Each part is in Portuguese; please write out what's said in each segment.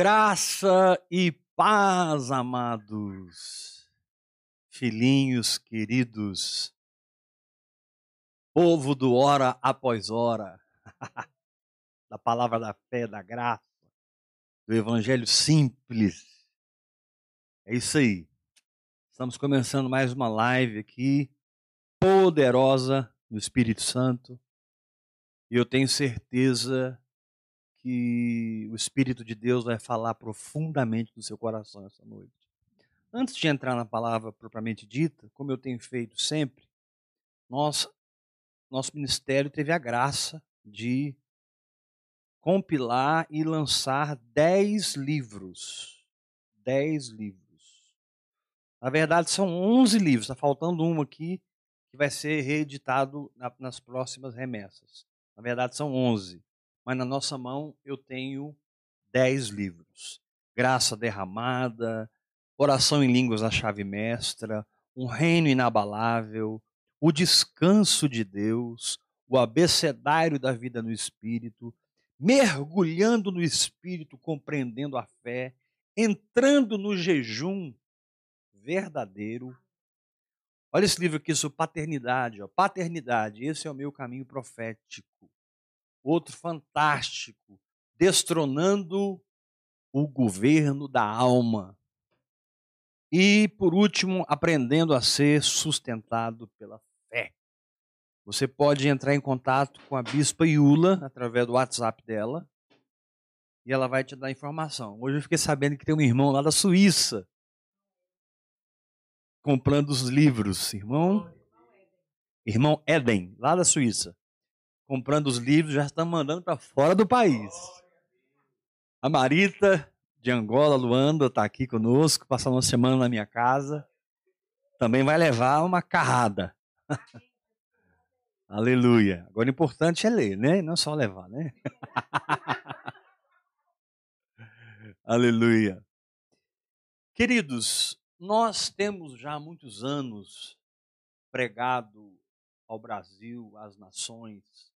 Graça e paz, amados, filhinhos queridos, povo do hora após hora, da palavra da fé, da graça, do evangelho simples. É isso aí. Estamos começando mais uma live aqui, poderosa no Espírito Santo. E eu tenho certeza que o Espírito de Deus vai falar profundamente no seu coração essa noite. Antes de entrar na palavra propriamente dita, como eu tenho feito sempre, nós, nosso ministério teve a graça de compilar e lançar dez livros. Dez livros. Na verdade, são onze livros, está faltando um aqui que vai ser reeditado nas próximas remessas. Na verdade, são onze mas na nossa mão eu tenho dez livros. Graça derramada, Oração em Línguas a Chave Mestra, Um Reino Inabalável, O Descanso de Deus, O Abecedário da Vida no Espírito, Mergulhando no Espírito, compreendendo a fé, entrando no jejum verdadeiro. Olha esse livro aqui sobre paternidade, ó. paternidade, esse é o meu caminho profético outro fantástico, destronando o governo da alma. E, por último, aprendendo a ser sustentado pela fé. Você pode entrar em contato com a Bispa Iula através do WhatsApp dela e ela vai te dar informação. Hoje eu fiquei sabendo que tem um irmão lá da Suíça comprando os livros. Irmão? Irmão Eden, lá da Suíça comprando os livros, já estão mandando para fora do país. A Marita, de Angola, Luanda, está aqui conosco, passando uma semana na minha casa. Também vai levar uma carrada. Aleluia. Agora o importante é ler, né? Não só levar, né? Aleluia. Queridos, nós temos já há muitos anos pregado ao Brasil, às nações,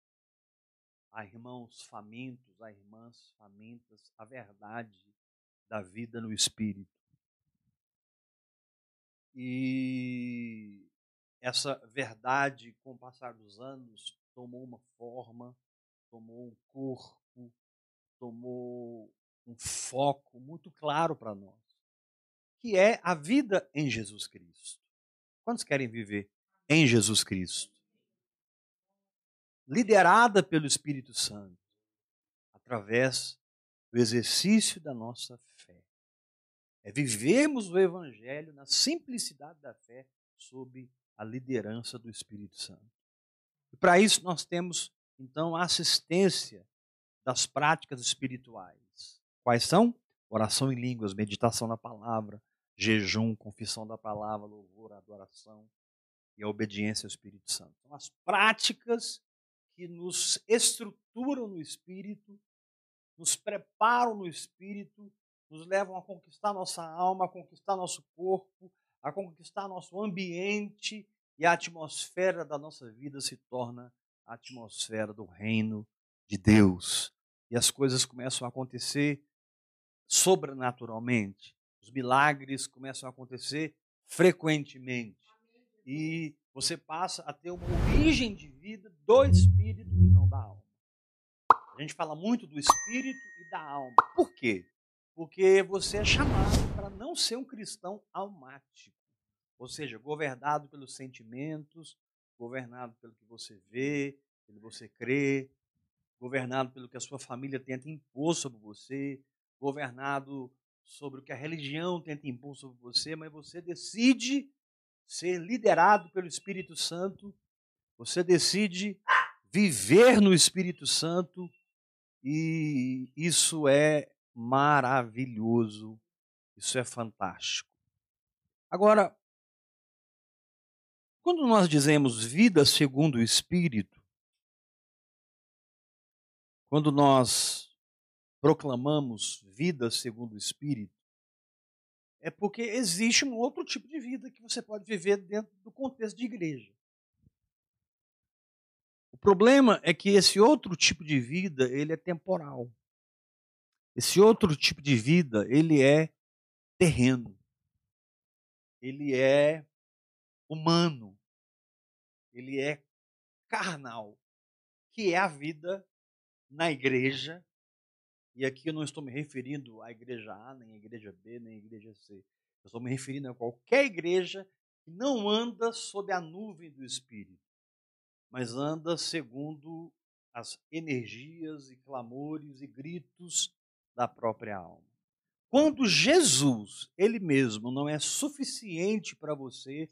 a irmãos famintos, a irmãs famintas, a verdade da vida no Espírito. E essa verdade, com o passar dos anos, tomou uma forma, tomou um corpo, tomou um foco muito claro para nós, que é a vida em Jesus Cristo. Quantos querem viver em Jesus Cristo? Liderada pelo Espírito Santo, através do exercício da nossa fé. É vivermos o Evangelho na simplicidade da fé, sob a liderança do Espírito Santo. E para isso nós temos, então, a assistência das práticas espirituais. Quais são? Oração em línguas, meditação na palavra, jejum, confissão da palavra, louvor, adoração e a obediência ao Espírito Santo. São as práticas que nos estruturam no espírito, nos preparam no espírito, nos levam a conquistar nossa alma, a conquistar nosso corpo, a conquistar nosso ambiente e a atmosfera da nossa vida se torna a atmosfera do reino de Deus. E as coisas começam a acontecer sobrenaturalmente. Os milagres começam a acontecer frequentemente. E você passa a ter uma origem de vida do espírito e não da alma. A gente fala muito do espírito e da alma. Por quê? Porque você é chamado para não ser um cristão almático, ou seja, governado pelos sentimentos, governado pelo que você vê, pelo que você crê, governado pelo que a sua família tenta impor sobre você, governado sobre o que a religião tenta impor sobre você, mas você decide ser liderado pelo Espírito Santo, você decide viver no Espírito Santo e isso é maravilhoso, isso é fantástico. Agora, quando nós dizemos vida segundo o Espírito, quando nós proclamamos vida segundo o Espírito, é porque existe um outro tipo de vida que você pode viver dentro do contexto de igreja. O problema é que esse outro tipo de vida, ele é temporal. Esse outro tipo de vida, ele é terreno. Ele é humano. Ele é carnal, que é a vida na igreja. E aqui eu não estou me referindo à igreja A, nem à igreja B, nem à igreja C. Eu estou me referindo a qualquer igreja que não anda sob a nuvem do Espírito, mas anda segundo as energias e clamores e gritos da própria alma. Quando Jesus, ele mesmo, não é suficiente para você,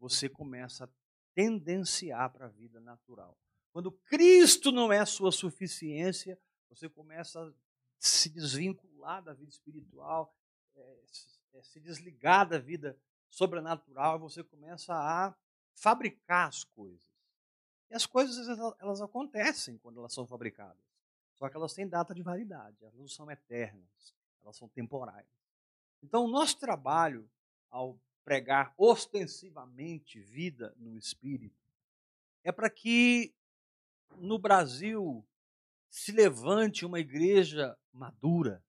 você começa a tendenciar para a vida natural. Quando Cristo não é sua suficiência, você começa a se desvincular da vida espiritual, é, é, se desligar da vida sobrenatural, você começa a fabricar as coisas. E as coisas elas acontecem quando elas são fabricadas. Só que elas têm data de validade, elas não são eternas, elas são temporais. Então, o nosso trabalho, ao pregar ostensivamente vida no espírito, é para que no Brasil se levante uma igreja madura.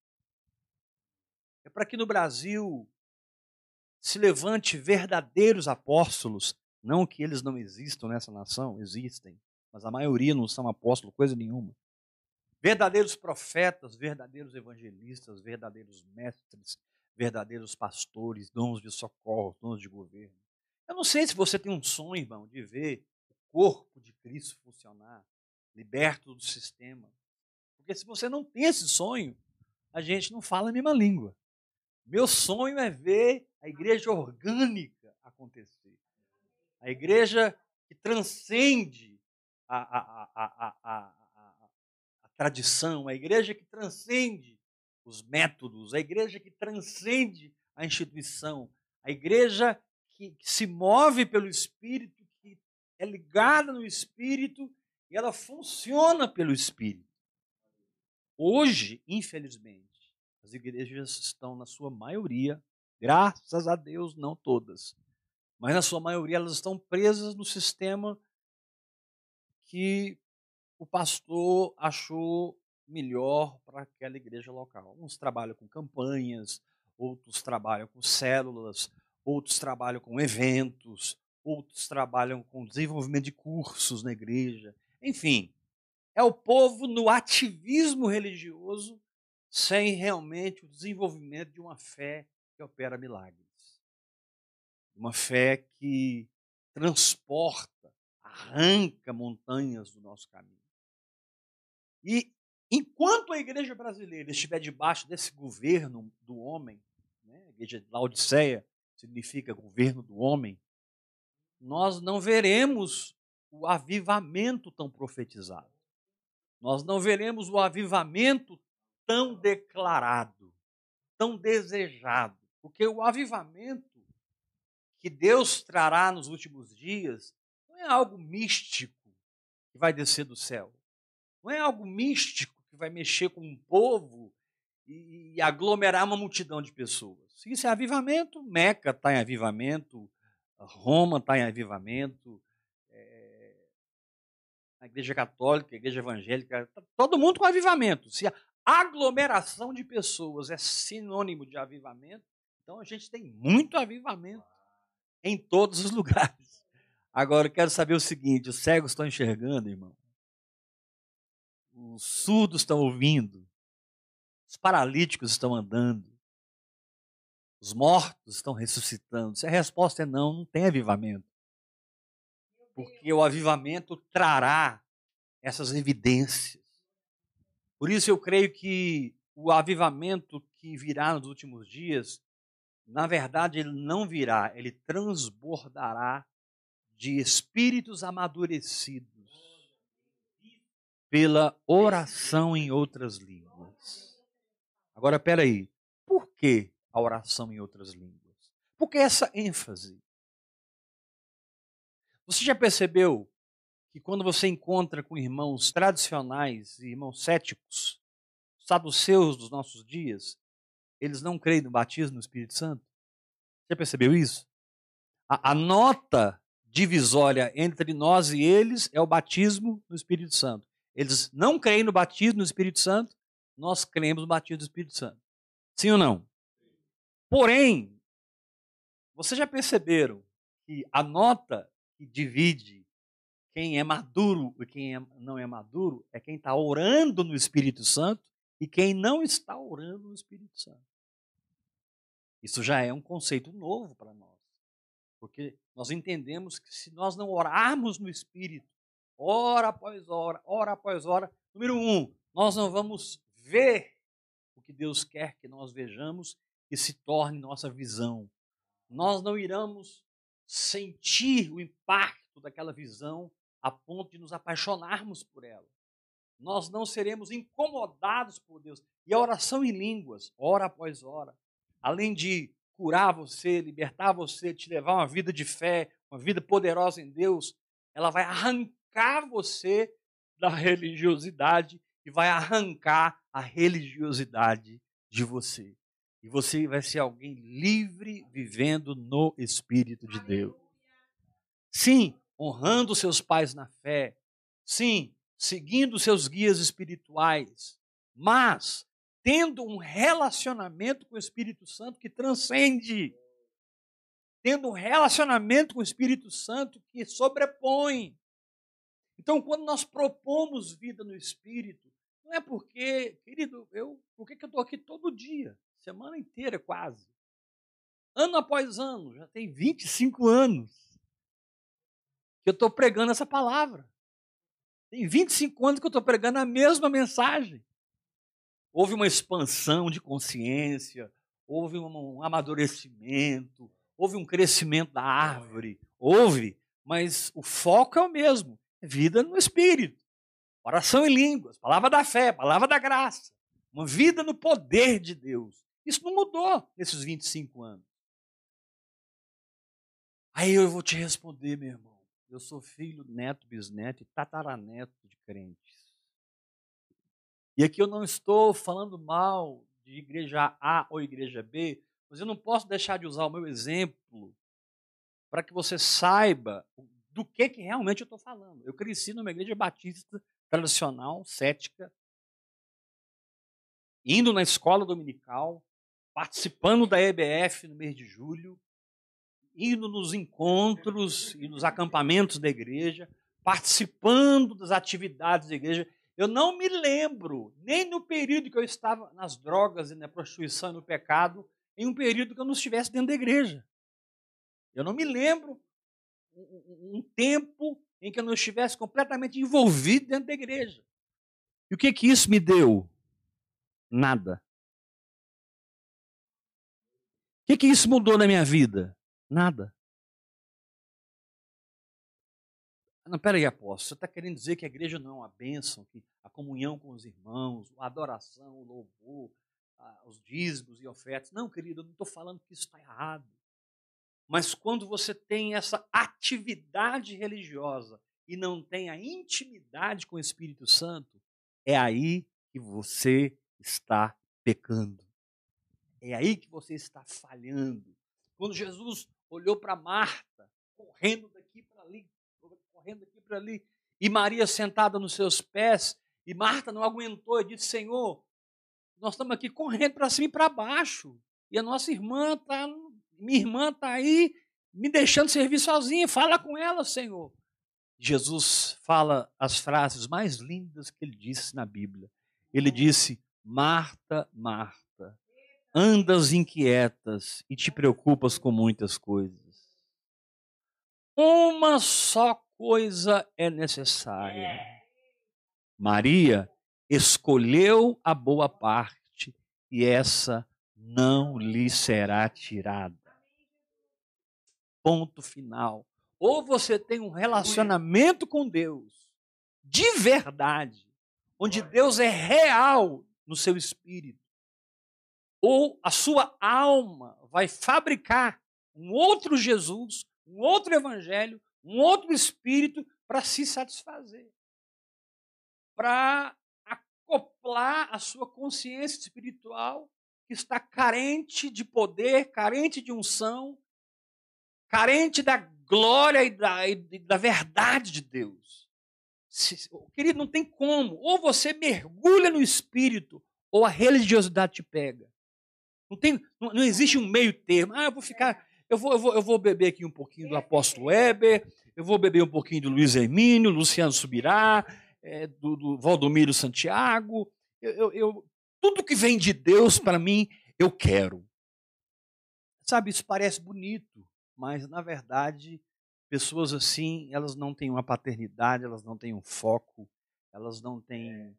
É para que no Brasil se levante verdadeiros apóstolos, não que eles não existam nessa nação, existem, mas a maioria não são apóstolos, coisa nenhuma. Verdadeiros profetas, verdadeiros evangelistas, verdadeiros mestres, verdadeiros pastores, dons de socorro, dons de governo. Eu não sei se você tem um sonho, irmão, de ver o corpo de Cristo funcionar, liberto do sistema. Porque se você não tem esse sonho, a gente não fala a mesma língua. Meu sonho é ver a igreja orgânica acontecer. A igreja que transcende a, a, a, a, tradição, a igreja que transcende os métodos, a igreja que transcende a instituição, a igreja que, que se move pelo Espírito, que é ligada no Espírito e ela funciona pelo Espírito. Hoje, infelizmente, as igrejas estão, na sua maioria, graças a Deus, não todas, mas na sua maioria elas estão presas no sistema que o pastor achou melhor para aquela igreja local. Uns trabalham com campanhas, outros trabalham com células, outros trabalham com eventos, outros trabalham com desenvolvimento de cursos na igreja. Enfim, é o povo no ativismo religioso sem realmente o desenvolvimento de uma fé que opera milagres. Uma fé que transporta, arranca montanhas do nosso caminho. E Enquanto a igreja brasileira estiver debaixo desse governo do homem, né, a igreja de Laodiceia significa governo do homem, nós não veremos o avivamento tão profetizado. Nós não veremos o avivamento tão declarado, tão desejado. Porque o avivamento que Deus trará nos últimos dias não é algo místico que vai descer do céu. Não é algo místico que vai mexer com um povo e, aglomerar uma multidão de pessoas. Isso é avivamento. Meca está em avivamento, Roma está em avivamento, a Igreja Católica, a Igreja Evangélica, tá todo mundo com avivamento. Se a aglomeração de pessoas é sinônimo de avivamento, então a gente tem muito avivamento em todos os lugares. Agora, eu quero saber o seguinte: os cegos estão enxergando, irmão? os surdos estão ouvindo, os paralíticos estão andando, os mortos estão ressuscitando. Se a resposta é não, não tem avivamento. Porque o avivamento trará essas evidências. Por isso eu creio que o avivamento que virá nos últimos dias, na verdade, ele não virá, ele transbordará de espíritos amadurecidos pela oração em outras línguas. Agora, peraí, por que a oração em outras línguas? Por que essa ênfase? Você já percebeu que quando você encontra com irmãos tradicionais e irmãos céticos, saduceus dos nossos dias, eles não creem no batismo no Espírito Santo? Já percebeu isso? A, a nota divisória entre nós e eles é o batismo no Espírito Santo. Eles não creem no batismo no Espírito Santo, nós cremos no batismo do Espírito Santo. Sim ou não? Porém, vocês já perceberam que a nota que divide quem é maduro e quem é, não é maduro é quem está orando no Espírito Santo e quem não está orando no Espírito Santo. Isso já é um conceito novo para nós. Porque nós entendemos que se nós não orarmos no Espírito, hora após hora, hora após hora, número um, nós não vamos ver o que Deus quer que nós vejamos e se torne nossa visão. Nós não iremos sentir o impacto daquela visão a ponto de nos apaixonarmos por ela. Nós não seremos incomodados por Deus. E a oração em línguas, hora após hora, além de curar você, libertar você, te levar uma vida de fé, uma vida poderosa em Deus, ela vai arrancar você da religiosidade e vai arrancar a religiosidade de você. E você vai ser alguém livre vivendo no Espírito de Deus. Sim, honrando seus pais na fé. Sim, seguindo seus guias espirituais. Mas tendo um relacionamento com o Espírito Santo que transcende. Tendo um relacionamento com o Espírito Santo que sobrepõe. Então, quando nós propomos vida no Espírito, não é porque, querido, eu, por que, eu estou aqui todo dia, semana inteira quase, ano após ano, já tem 25 anos, que eu estou pregando essa palavra. Tem 25 anos que eu estou pregando a mesma mensagem. Houve uma expansão de consciência, houve um amadurecimento, houve um crescimento da árvore, houve, mas o foco é o mesmo: é vida no espírito, oração em línguas, palavra da fé, palavra da graça, uma vida no poder de Deus. Isso não mudou nesses 25 anos. Aí eu vou te responder, meu irmão. Eu sou filho, neto, bisneto e tataraneto de crentes. E aqui eu não estou falando mal de igreja A ou igreja B, mas eu não posso deixar de usar o meu exemplo para que você saiba do que, que realmente eu estou falando. Eu cresci numa igreja batista tradicional, cética, indo na escola dominical, participando da EBF no mês de julho, indo nos encontros e nos acampamentos da igreja, participando das atividades da igreja. Eu não me lembro, nem no período que eu estava nas drogas e na prostituição e no pecado, em um período que eu não estivesse dentro da igreja. Eu não me lembro um tempo em que eu não estivesse completamente envolvido dentro da igreja. E o que que isso me deu? Nada. O que que isso mudou na minha vida? Nada. Não, peraí, apóstolo, você está querendo dizer que a igreja não é uma bênção, que a comunhão com os irmãos, a adoração, o louvor, os dízimos e ofertas. Não, querido, eu não estou falando que isso está errado. Mas quando você tem essa atividade religiosa e não tem a intimidade com o Espírito Santo, é aí que você está pecando. É aí que você está falhando. Quando Jesus olhou para Marta, correndo daqui para ali, correndo aqui para ali. E Maria sentada nos seus pés. E Marta não aguentou e disse: Senhor, nós estamos aqui correndo para cima e para baixo. E a nossa irmã está, minha irmã está aí me deixando servir sozinha. Fala com ela, Senhor. Jesus fala as frases mais lindas que ele disse na Bíblia. Ele disse: Marta, Marta, andas inquietas e te preocupas com muitas coisas. Uma só coisa é necessária. Maria escolheu a boa parte e essa não lhe será tirada. Ponto final. Ou você tem um relacionamento com Deus de verdade, onde Deus é real no seu espírito, ou a sua alma vai fabricar um outro Jesus, um outro evangelho, um outro espírito para se satisfazer, para acoplar a sua consciência espiritual que está carente de poder, carente de unção, carente da glória e da, e da verdade de Deus. Querido, não tem como. Ou você mergulha no espírito, ou a religiosidade te pega. Não, tem, não, não existe um meio termo. Ah, eu vou ficar, eu vou, eu vou, eu vou beber aqui um pouquinho do apóstolo Weber, eu vou beber um pouquinho do Luiz Hermínio, Luciano Subirá, é, do, do Valdomiro Santiago. Eu, eu, eu, tudo que vem de Deus para mim, eu quero. Sabe, isso parece bonito, mas na verdade, pessoas assim, elas não têm uma paternidade, elas não têm um foco, elas não têm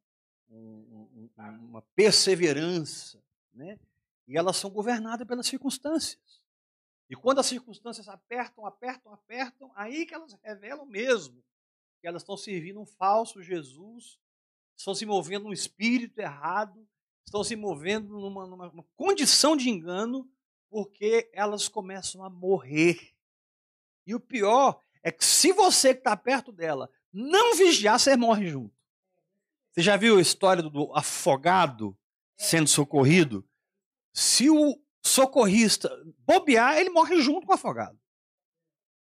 um, um, uma perseverança, né? E elas são governadas pelas circunstâncias. E quando as circunstâncias apertam, apertam, apertam, aí que elas revelam mesmo que elas estão servindo um falso Jesus, estão se movendo num espírito errado, estão se movendo numa, numa condição de engano, porque elas começam a morrer. E o pior é que se você que está perto dela não vigiar, você morre junto. Você já viu a história do afogado sendo socorrido? Se o socorrista bobear, ele morre junto com o afogado.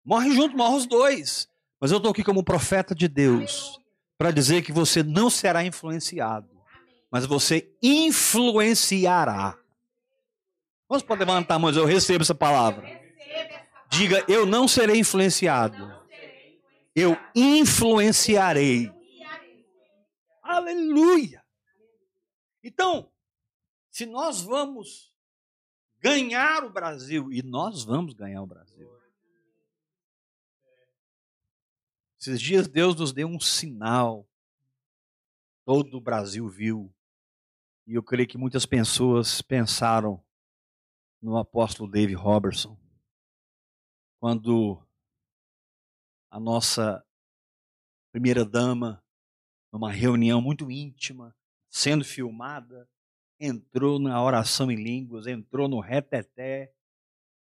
Morre junto, morre os dois. Mas eu estou aqui como profeta de Deus para dizer que você não será influenciado, mas você influenciará. Vamos poder levantar a mão, eu recebo essa palavra. Diga, eu não serei influenciado. Eu influenciarei. Aleluia. Então, se nós vamos ganhar o Brasil, e nós vamos ganhar o Brasil. Esses dias Deus nos deu um sinal. Todo o Brasil viu. E eu creio que muitas pessoas pensaram no apóstolo David Robertson. Quando a nossa primeira dama, numa reunião muito íntima, sendo filmada, entrou na oração em línguas, entrou no reteté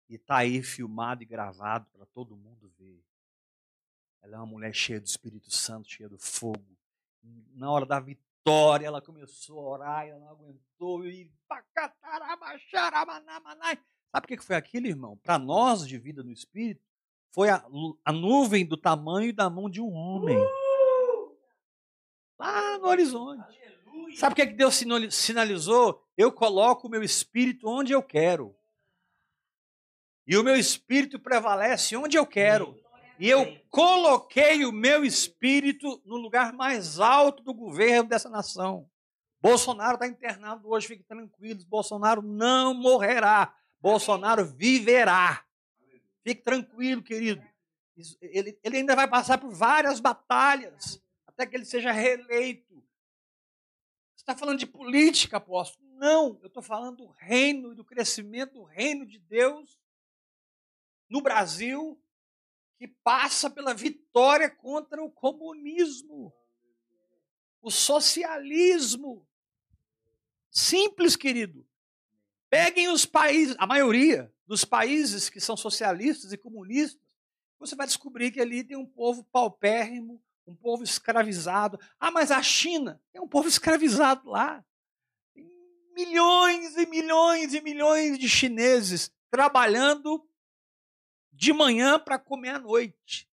e está aí filmado e gravado para todo mundo ver. Ela é uma mulher cheia do Espírito Santo, cheia do fogo. Na hora da vitória, ela começou a orar, ela não aguentou e Sabe o que foi aquilo, irmão? Para nós de vida no Espírito, foi a, a, nuvem do tamanho da mão de um homem. Lá no horizonte. Sabe o que, é que Deus sinalizou? Eu coloco o meu espírito onde eu quero. E o meu espírito prevalece onde eu quero. E eu coloquei o meu espírito no lugar mais alto do governo dessa nação. Bolsonaro está internado hoje, fiquem tranquilos. Bolsonaro não morrerá. Bolsonaro viverá. Fique tranquilo, querido. Ele, ele ainda vai passar por várias batalhas até que ele seja reeleito. Você está falando de política, apóstolo? Não, eu estou falando do reino e do crescimento do reino de Deus no Brasil, que passa pela vitória contra o comunismo, o socialismo. Simples, querido. Peguem os países, a maioria dos países que são socialistas e comunistas, você vai descobrir que ali tem um povo paupérrimo, um povo escravizado. Ah, mas a China é um povo escravizado lá. Milhões e milhões e milhões de chineses trabalhando de manhã para comer à noite.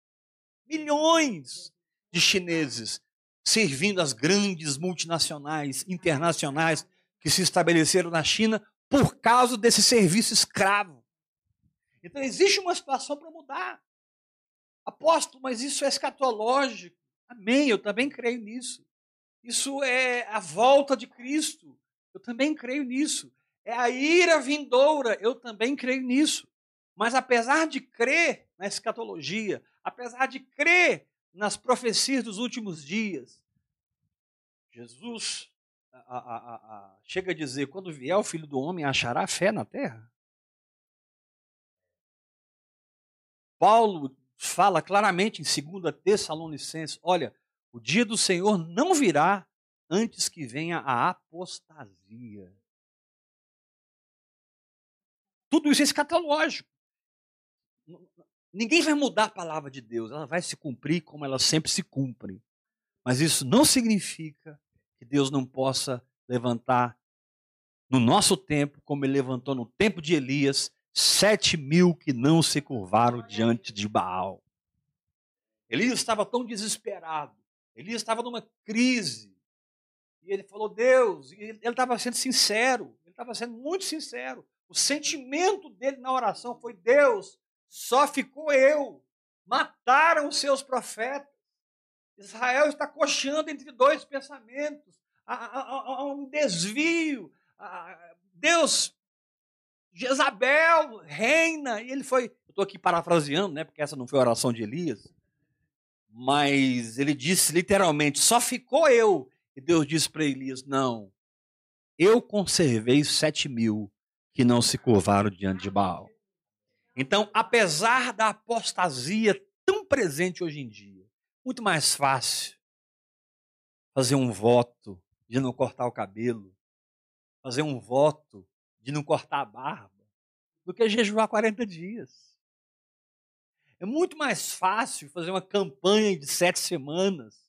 Milhões de chineses servindo as grandes multinacionais internacionais que se estabeleceram na China por causa desse serviço escravo. Então existe uma situação para mudar. Apóstolo, mas isso é escatológico. Amém, eu também creio nisso. Isso é a volta de Cristo. Eu também creio nisso. É a ira vindoura. Eu também creio nisso. Mas apesar de crer na escatologia, apesar de crer nas profecias dos últimos dias, Jesus a, a, a, chega a dizer: quando vier o filho do homem, achará fé na terra? Paulo fala claramente em 2 Tessalonicenses: olha, o dia do Senhor não virá antes que venha a apostasia. Tudo isso é escatológico. Ninguém vai mudar a palavra de Deus, ela vai se cumprir como ela sempre se cumpre. Mas isso não significa que Deus não possa levantar no nosso tempo, como ele levantou no tempo de Elias, sete mil que não se curvaram diante de Baal. Elias estava tão desesperado, Elias estava numa crise. E ele falou, Deus, e ele estava sendo sincero, ele estava sendo muito sincero. O sentimento dele na oração foi: Deus, só ficou eu. Mataram os seus profetas. Israel está coxando entre dois pensamentos. Há, há, há um desvio. Deus, Jezabel reina. E ele foi. Eu estou aqui parafraseando, né? Porque essa não foi a oração de Elias. Mas ele disse literalmente: só ficou eu. E Deus disse para Elias: não, eu conservei sete mil que não se curvaram diante de Baal. Então, apesar da apostasia tão presente hoje em dia, muito mais fácil fazer um voto de não cortar o cabelo, fazer um voto de não cortar a barba, do que jejuar 40 dias. É muito mais fácil fazer uma campanha de sete semanas,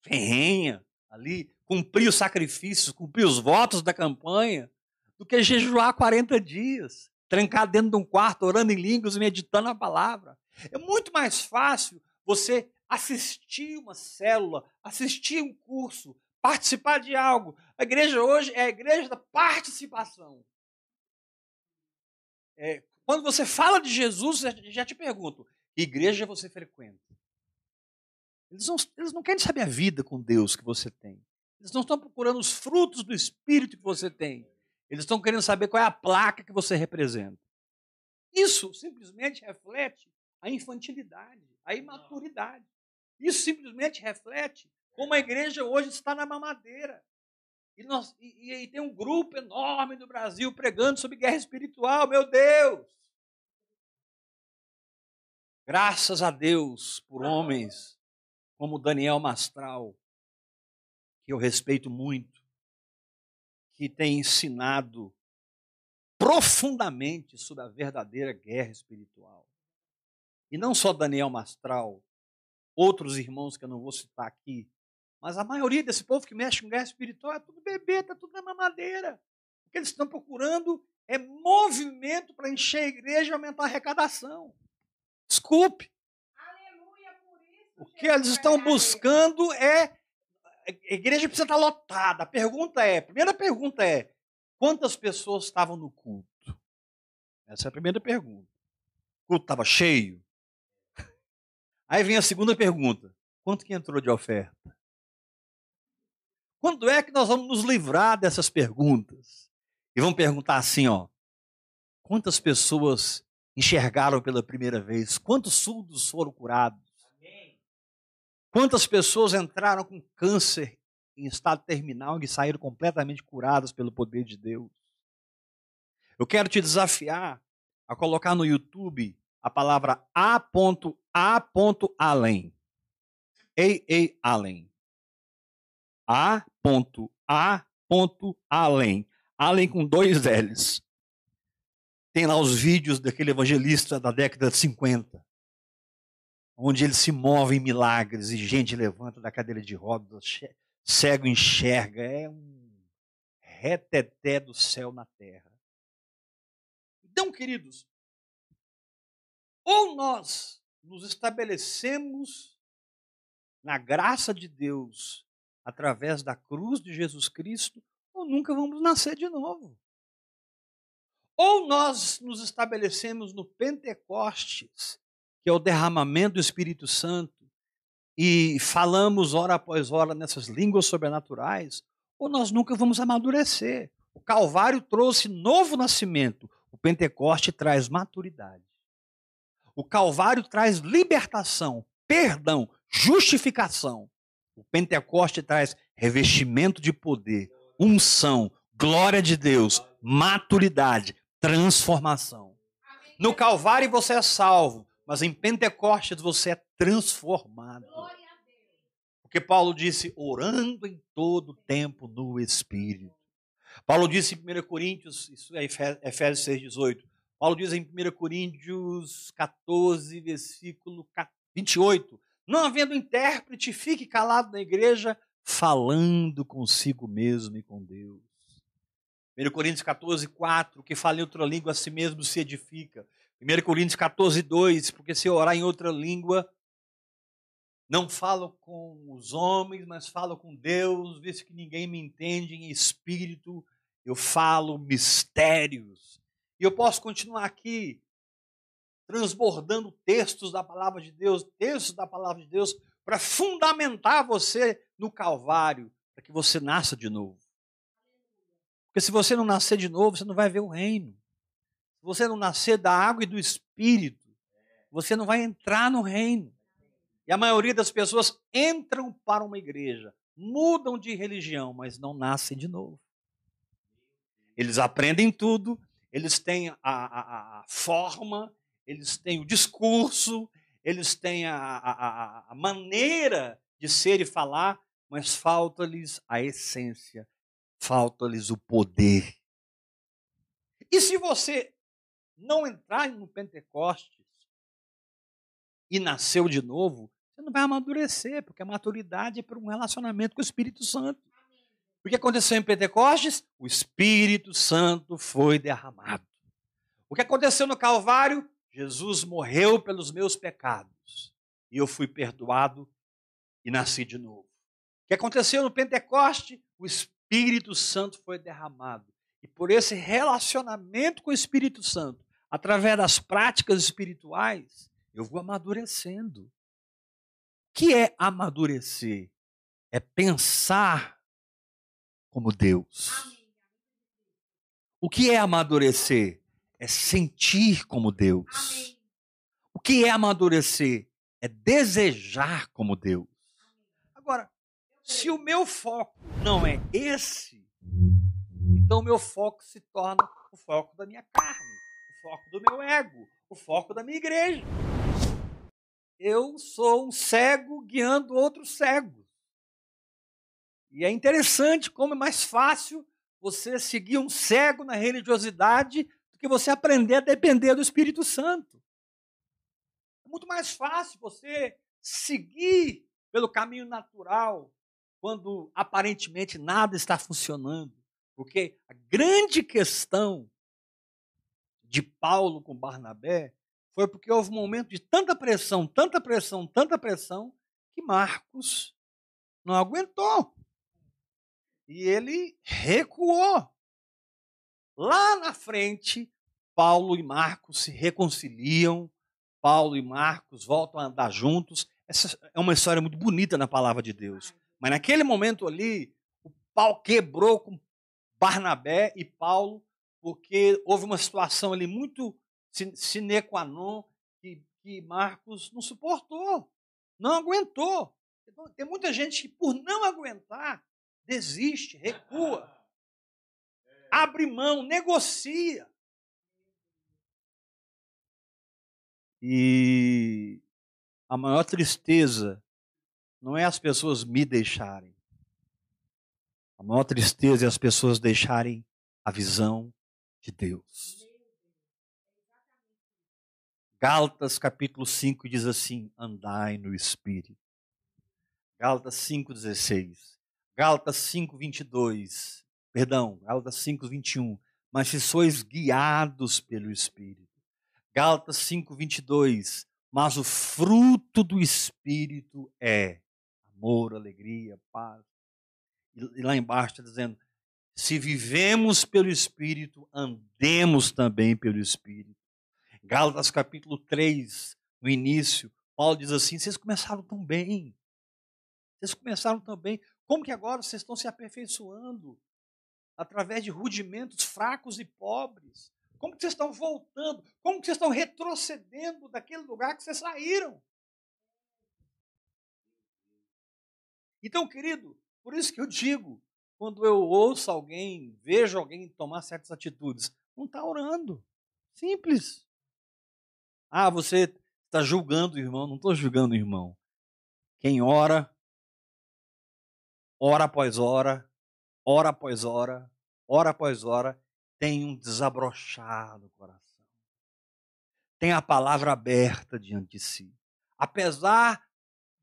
ferrenha, ali, cumprir os sacrifícios, cumprir os votos da campanha, do que jejuar 40 dias, trancar dentro de um quarto, orando em línguas, meditando a palavra. É muito mais fácil você assistir uma célula, assistir um curso, participar de algo. A igreja hoje é a igreja da participação. É, quando você fala de Jesus, já te pergunto: igreja você frequenta? Eles não, eles não querem saber a vida com Deus que você tem. Eles não estão procurando os frutos do Espírito que você tem. Eles estão querendo saber qual é a placa que você representa. Isso simplesmente reflete a infantilidade, a imaturidade. Isso simplesmente reflete como a igreja hoje está na mamadeira. E, nós, e, e tem um grupo enorme no Brasil pregando sobre guerra espiritual, meu Deus! Graças a Deus por homens como Daniel Mastral, que eu respeito muito, que tem ensinado profundamente sobre a verdadeira guerra espiritual. E não só Daniel Mastral, outros irmãos que eu não vou citar aqui, mas a maioria desse povo que mexe com guerra espiritual é tudo bebê, está tudo na mamadeira. O que eles estão procurando é movimento para encher a igreja e aumentar a arrecadação. Desculpe. Aleluia, o que eles estão buscando é a igreja precisa estar lotada. A pergunta é, a primeira pergunta é, quantas pessoas estavam no culto? Essa é a primeira pergunta. O culto estava cheio? Aí vem a segunda pergunta. Quanto que entrou de oferta? Quando é que nós vamos nos livrar dessas perguntas? E vamos perguntar assim, ó. Quantas pessoas enxergaram pela primeira vez? Quantos surdos foram curados? Quantas pessoas entraram com câncer em estado terminal e saíram completamente curadas pelo poder de Deus? Eu quero te desafiar a colocar no YouTube a palavra A.A.Além. A.A. Allen. A.A.Além. Allen com dois L's. Tem lá os vídeos daquele evangelista da década de 50 onde ele se move em milagres e gente levanta da cadeira de rodas, cego enxerga, é um reteté do céu na terra. Então, queridos, ou nós nos estabelecemos na graça de Deus através da cruz de Jesus Cristo, ou nunca vamos nascer de novo. Ou nós nos estabelecemos no Pentecostes que é o derramamento do Espírito Santo, e falamos hora após hora nessas línguas sobrenaturais, ou nós nunca vamos amadurecer. O Calvário trouxe novo nascimento, o Pentecoste traz maturidade. O Calvário traz libertação, perdão, justificação. O Pentecoste traz revestimento de poder, unção, glória de Deus, maturidade, transformação. No Calvário você é salvo, mas em Pentecostes você é transformado. Porque Paulo disse, orando em todo tempo no Espírito. Paulo disse em 1 Coríntios, isso é Efésios 6,18. Paulo diz em 1 Coríntios 14, versículo 28. Não havendo intérprete, fique calado na igreja, falando consigo mesmo e com Deus. 1 Coríntios 14, 4, que fala em outra língua, a si mesmo se edifica. 1 Coríntios 14, 2, porque se orar em outra língua, Não falo com os homens, mas falo com Deus, visto que ninguém me entende em espírito, eu falo mistérios. E eu posso continuar aqui transbordando textos da palavra de Deus, textos da palavra de Deus, para fundamentar você no Calvário, para que você nasça de novo. Porque se você não nascer de novo, você não vai ver o reino. Se você não nascer da água e do espírito, você não vai entrar no reino. E a maioria das pessoas entram para uma igreja, mudam de religião, mas não nascem de novo. Eles aprendem tudo, eles têm a, a, a forma, eles têm o discurso, eles têm a, a, a maneira de ser e falar, mas falta-lhes a essência, falta-lhes o poder. E se você não entrar no Pentecostes e nasceu de novo, você não vai amadurecer, porque a maturidade é por um relacionamento com o Espírito Santo. O que aconteceu em Pentecostes? O Espírito Santo foi derramado. O que aconteceu no Calvário? Jesus morreu pelos meus pecados e eu fui perdoado e nasci de novo. O que aconteceu no Pentecoste? O Espírito Santo foi derramado. E por esse relacionamento com o Espírito Santo, através das práticas espirituais, eu vou amadurecendo. O que é amadurecer? É pensar como Deus. O que é amadurecer? É sentir como Deus. O que é amadurecer? É desejar como Deus. Agora, se o meu foco não é esse, então o meu foco se torna o foco da minha carne, o foco do meu ego, o foco da minha igreja. Eu sou um cego guiando outros cegos. E é interessante como é mais fácil você seguir um cego na religiosidade do que você aprender a depender do Espírito Santo. É muito mais fácil você seguir pelo caminho natural quando aparentemente nada está funcionando. Porque a grande questão de Paulo com Barnabé foi porque houve um momento de tanta pressão, tanta pressão, tanta pressão, que Marcos não aguentou. E ele recuou. Lá na frente, Paulo e Marcos se reconciliam, Paulo e Marcos voltam a andar juntos. Essa é uma história muito bonita na palavra de Deus. Mas naquele momento ali, o pau quebrou com Barnabé e Paulo, porque houve uma situação ali muito sine qua non que, que Marcos não suportou, não aguentou. Então, tem muita gente que, por não aguentar, desiste, recua, abre mão, negocia. E a maior tristeza não é as pessoas me deixarem. A maior tristeza é as pessoas deixarem a visão de Deus. Gálatas capítulo 5 diz assim: andai no Espírito. Gálatas 5,16. Gálatas 5, 22. Perdão, Gálatas 5, 21. Mas se sois guiados pelo Espírito. Gálatas 5, 22. Mas o fruto do Espírito é amor, alegria, paz. E lá embaixo está dizendo: se vivemos pelo Espírito, andemos também pelo Espírito. Gálatas capítulo 3, no início, Paulo diz assim: vocês começaram tão bem. Vocês começaram tão bem. Como que agora vocês estão se aperfeiçoando através de rudimentos fracos e pobres? Como que vocês estão voltando? Como que vocês estão retrocedendo daquele lugar que vocês saíram? Então, querido, por isso que eu digo, quando eu ouço alguém, vejo alguém tomar certas atitudes, não está orando. Simples. Ah, você está julgando o irmão. Não estou julgando o irmão. Quem ora hora após hora, hora após hora, hora após hora, tem um desabrochar no coração. Tem a palavra aberta diante de si. Apesar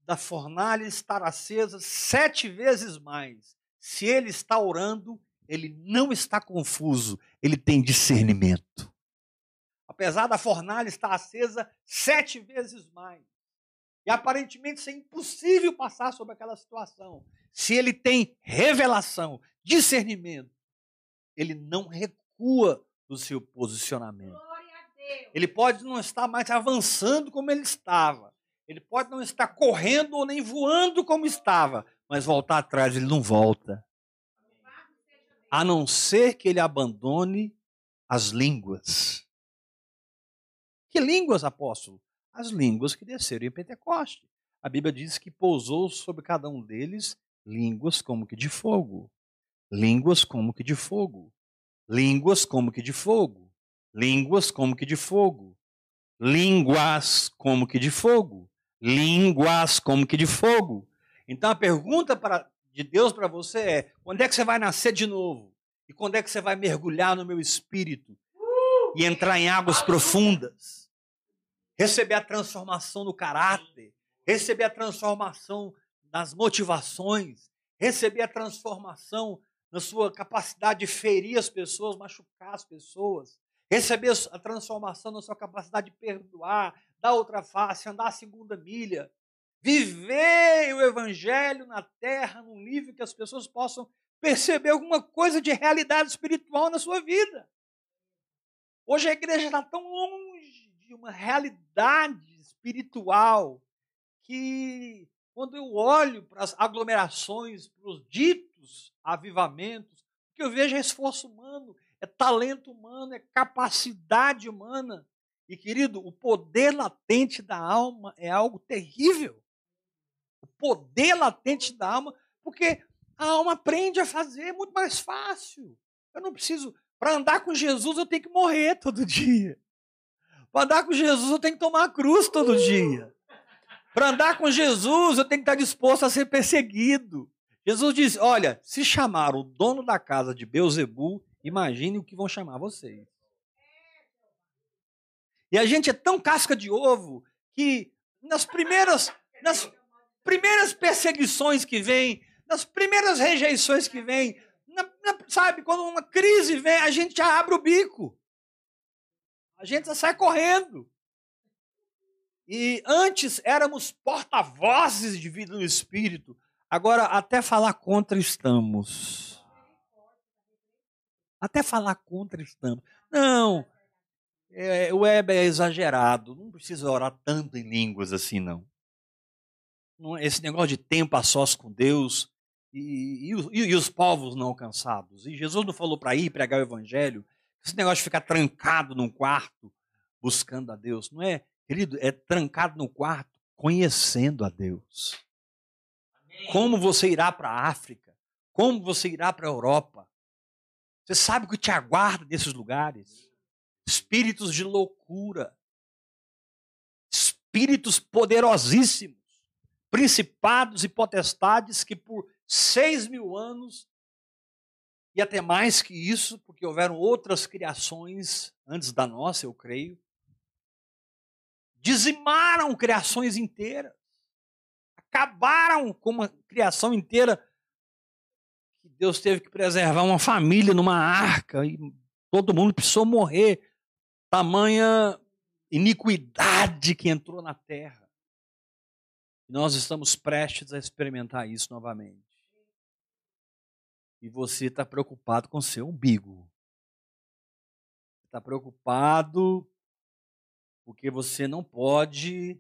da fornalha estar acesa sete vezes mais, se ele está orando, ele não está confuso, ele tem discernimento. Apesar da fornalha estar acesa sete vezes mais, e aparentemente ser impossível passar sobre aquela situação, se ele tem revelação, discernimento, ele não recua do seu posicionamento. Ele pode não estar mais avançando como ele estava. Ele pode não estar correndo ou nem voando como estava, mas voltar atrás ele não volta. A não ser que ele abandone as línguas. Que línguas, apóstolo? As línguas que desceram em Pentecoste. A Bíblia diz que pousou sobre cada um deles línguas como que de fogo. Línguas como que de fogo. Línguas como que de fogo. Línguas como que de fogo. Línguas como que de fogo. Línguas como que de fogo. Então a pergunta para, de Deus para você é: quando é que você vai nascer de novo? E quando é que você vai mergulhar no meu espírito e entrar em águas profundas? Receber a transformação no caráter, receber a transformação nas motivações, receber a transformação na sua capacidade de ferir as pessoas, machucar as pessoas, receber a transformação na sua capacidade de perdoar, dar outra face, andar a segunda milha, viver o evangelho na terra, num nível que as pessoas possam perceber alguma coisa de realidade espiritual na sua vida. Hoje a igreja está tão longe de uma realidade espiritual que quando eu olho para as aglomerações, para os ditos avivamentos, o que eu vejo é esforço humano, é talento humano, é capacidade humana. E, querido, o poder latente da alma é algo terrível. O poder latente da alma, porque a alma aprende a fazer muito mais fácil. Eu não preciso. Para andar com Jesus, eu tenho que morrer todo dia. Para andar com Jesus, eu tenho que tomar a cruz todo dia. Para andar com Jesus, eu tenho que estar disposto a ser perseguido. Jesus disse: Olha, se chamar o dono da casa de Beuzebu, imagine o que vão chamar vocês. E a gente é tão casca de ovo que nas primeiras, nas primeiras perseguições que vêm, nas primeiras rejeições que vêm, sabe, quando uma crise vem, a gente já abre o bico. A gente já sai correndo. E antes éramos porta-vozes de vida no espírito. Agora, até falar contra estamos. Até falar contra estamos. Não, é, o web é exagerado. Não precisa orar tanto em línguas assim, não. Esse negócio de tempo a sós com Deus e, e, e os povos não alcançados. E Jesus não falou para ir pregar o evangelho. Esse negócio de ficar trancado num quarto buscando a Deus. Não é Querido, é trancado no quarto conhecendo a Deus. Como você irá para a África? Como você irá para a Europa? Você sabe o que te aguarda nesses lugares? Espíritos de loucura, espíritos poderosíssimos, principados e potestades que por seis mil anos, e até mais que isso, porque houveram outras criações antes da nossa, eu creio, dizimaram criações inteiras, acabaram com uma criação inteira. Que Deus teve que preservar uma família numa arca e todo mundo precisou morrer. Tamanha iniquidade que entrou na terra. Nós estamos prestes a experimentar isso novamente. E você está preocupado com seu umbigo. Está preocupado porque você não pode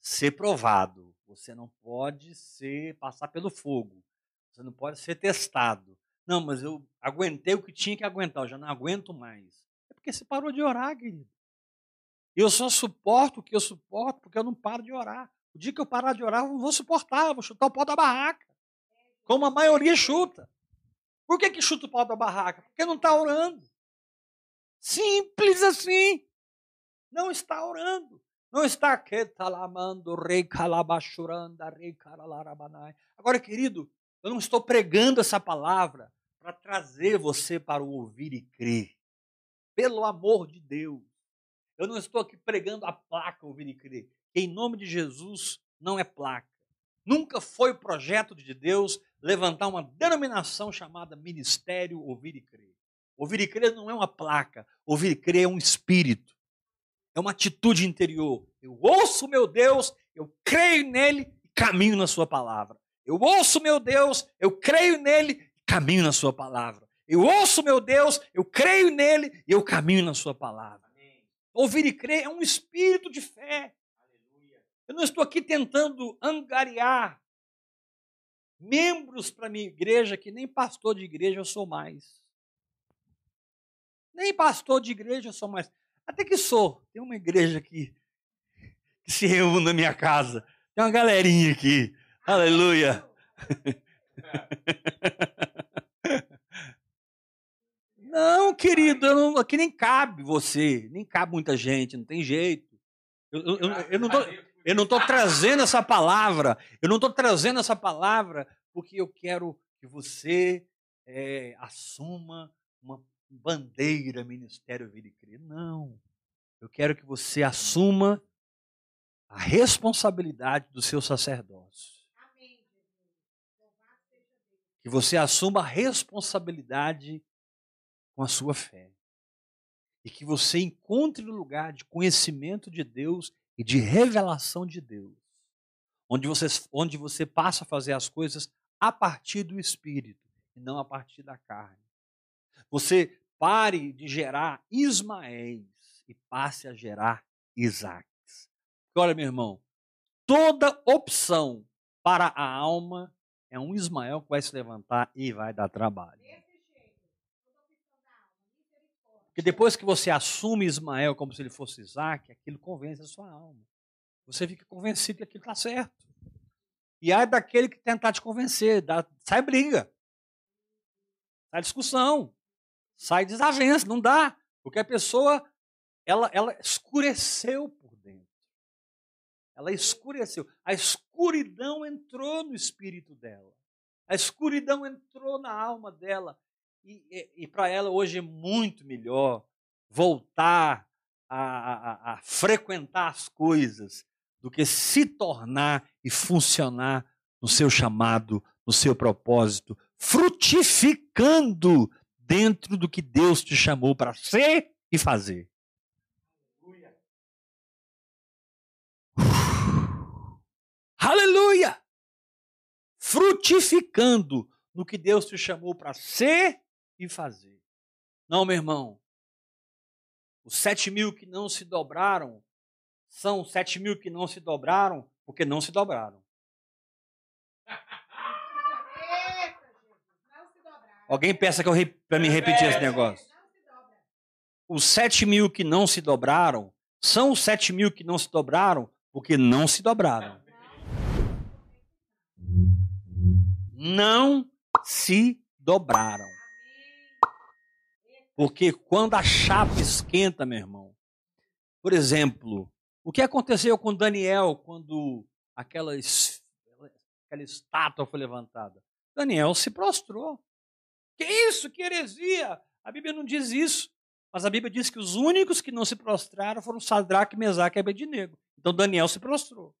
ser provado, você não pode ser passar pelo fogo, você não pode ser testado. Não, mas eu aguentei o que tinha que aguentar, eu já não aguento mais. É porque você parou de orar, querido. Eu só suporto o que eu suporto porque eu não paro de orar. O dia que eu parar de orar, eu não vou suportar, eu vou chutar o pau da barraca. Como a maioria chuta. Por que, que chuta o pau da barraca? Porque não está orando. Simples assim. Não está orando. Não está talamando, rei calabachuranda, rei caralarabanai. Agora, querido, eu não estou pregando essa palavra para trazer você para o ouvir e crer. Pelo amor de Deus. Eu não estou aqui pregando a placa ouvir e crer. Em nome de Jesus, não é placa. Nunca foi o projeto de Deus levantar uma denominação chamada Ministério Ouvir e Crer. Ouvir e crer não é uma placa, ouvir e crer é um espírito é uma atitude interior. Eu ouço meu Deus, eu creio nele e caminho na sua palavra. Eu ouço meu Deus, eu creio nele e caminho na sua palavra. Eu ouço meu Deus, eu creio nele e eu caminho na sua palavra. Ouvir e crer é um espírito de fé. Eu não estou aqui tentando angariar membros para minha igreja que nem pastor de igreja eu sou mais. Nem pastor de igreja eu sou mais. Até que sou. Tem uma igreja aqui que se reúne na minha casa. Tem uma galerinha aqui. Aleluia. Não, querido, não, aqui nem cabe você, nem cabe muita gente, não tem jeito. Eu, eu, eu, não tô, eu não estou trazendo essa palavra, eu não estou trazendo essa palavra porque eu quero que você é, assuma uma bandeira Ministério Vida e Crer. Não. Eu quero que você assuma a responsabilidade do seu sacerdócio. Que você assuma a responsabilidade com a sua fé. E que você encontre um lugar de conhecimento de Deus e de revelação de Deus. Onde você, onde você passa a fazer as coisas a partir do Espírito e não a partir da carne. Você pare de gerar Ismaéis e passe a gerar Isaques. Olha, meu irmão, toda opção para a alma é um Ismael que vai se levantar e vai dar trabalho. Porque depois que você assume Ismael como se ele fosse Isaac, aquilo convence a sua alma. Você fica convencido que aquilo está certo. E aí daquele que tentar te convencer, dá, sai briga. Sai discussão. Sai desavença, não dá. Porque a pessoa, ela, ela escureceu por dentro. Ela escureceu. A escuridão entrou no espírito dela. A escuridão entrou na alma dela. E, e, e para ela hoje é muito melhor voltar a, a, a frequentar as coisas do que se tornar e funcionar no seu chamado, no seu propósito, frutificando dentro do que Deus te chamou para ser e fazer. Aleluia! Frutificando no que Deus te chamou para ser e fazer. Não, meu irmão. Os sete mil que não se dobraram são sete mil que não se dobraram porque não se dobraram. Alguém pensa que eu para me repetir esse negócio? Os sete mil que não se dobraram são os sete mil que não se dobraram porque não se dobraram. Não se dobraram. Porque quando a chapa esquenta, meu irmão, por exemplo, o que aconteceu com Daniel quando aquela, aquela estátua foi levantada? Daniel se prostrou. Que isso? Que heresia! A Bíblia não diz isso. Mas a Bíblia diz que os únicos que não se prostraram foram Sadraque, Mesaque e Abednego. Então Daniel se prostrou.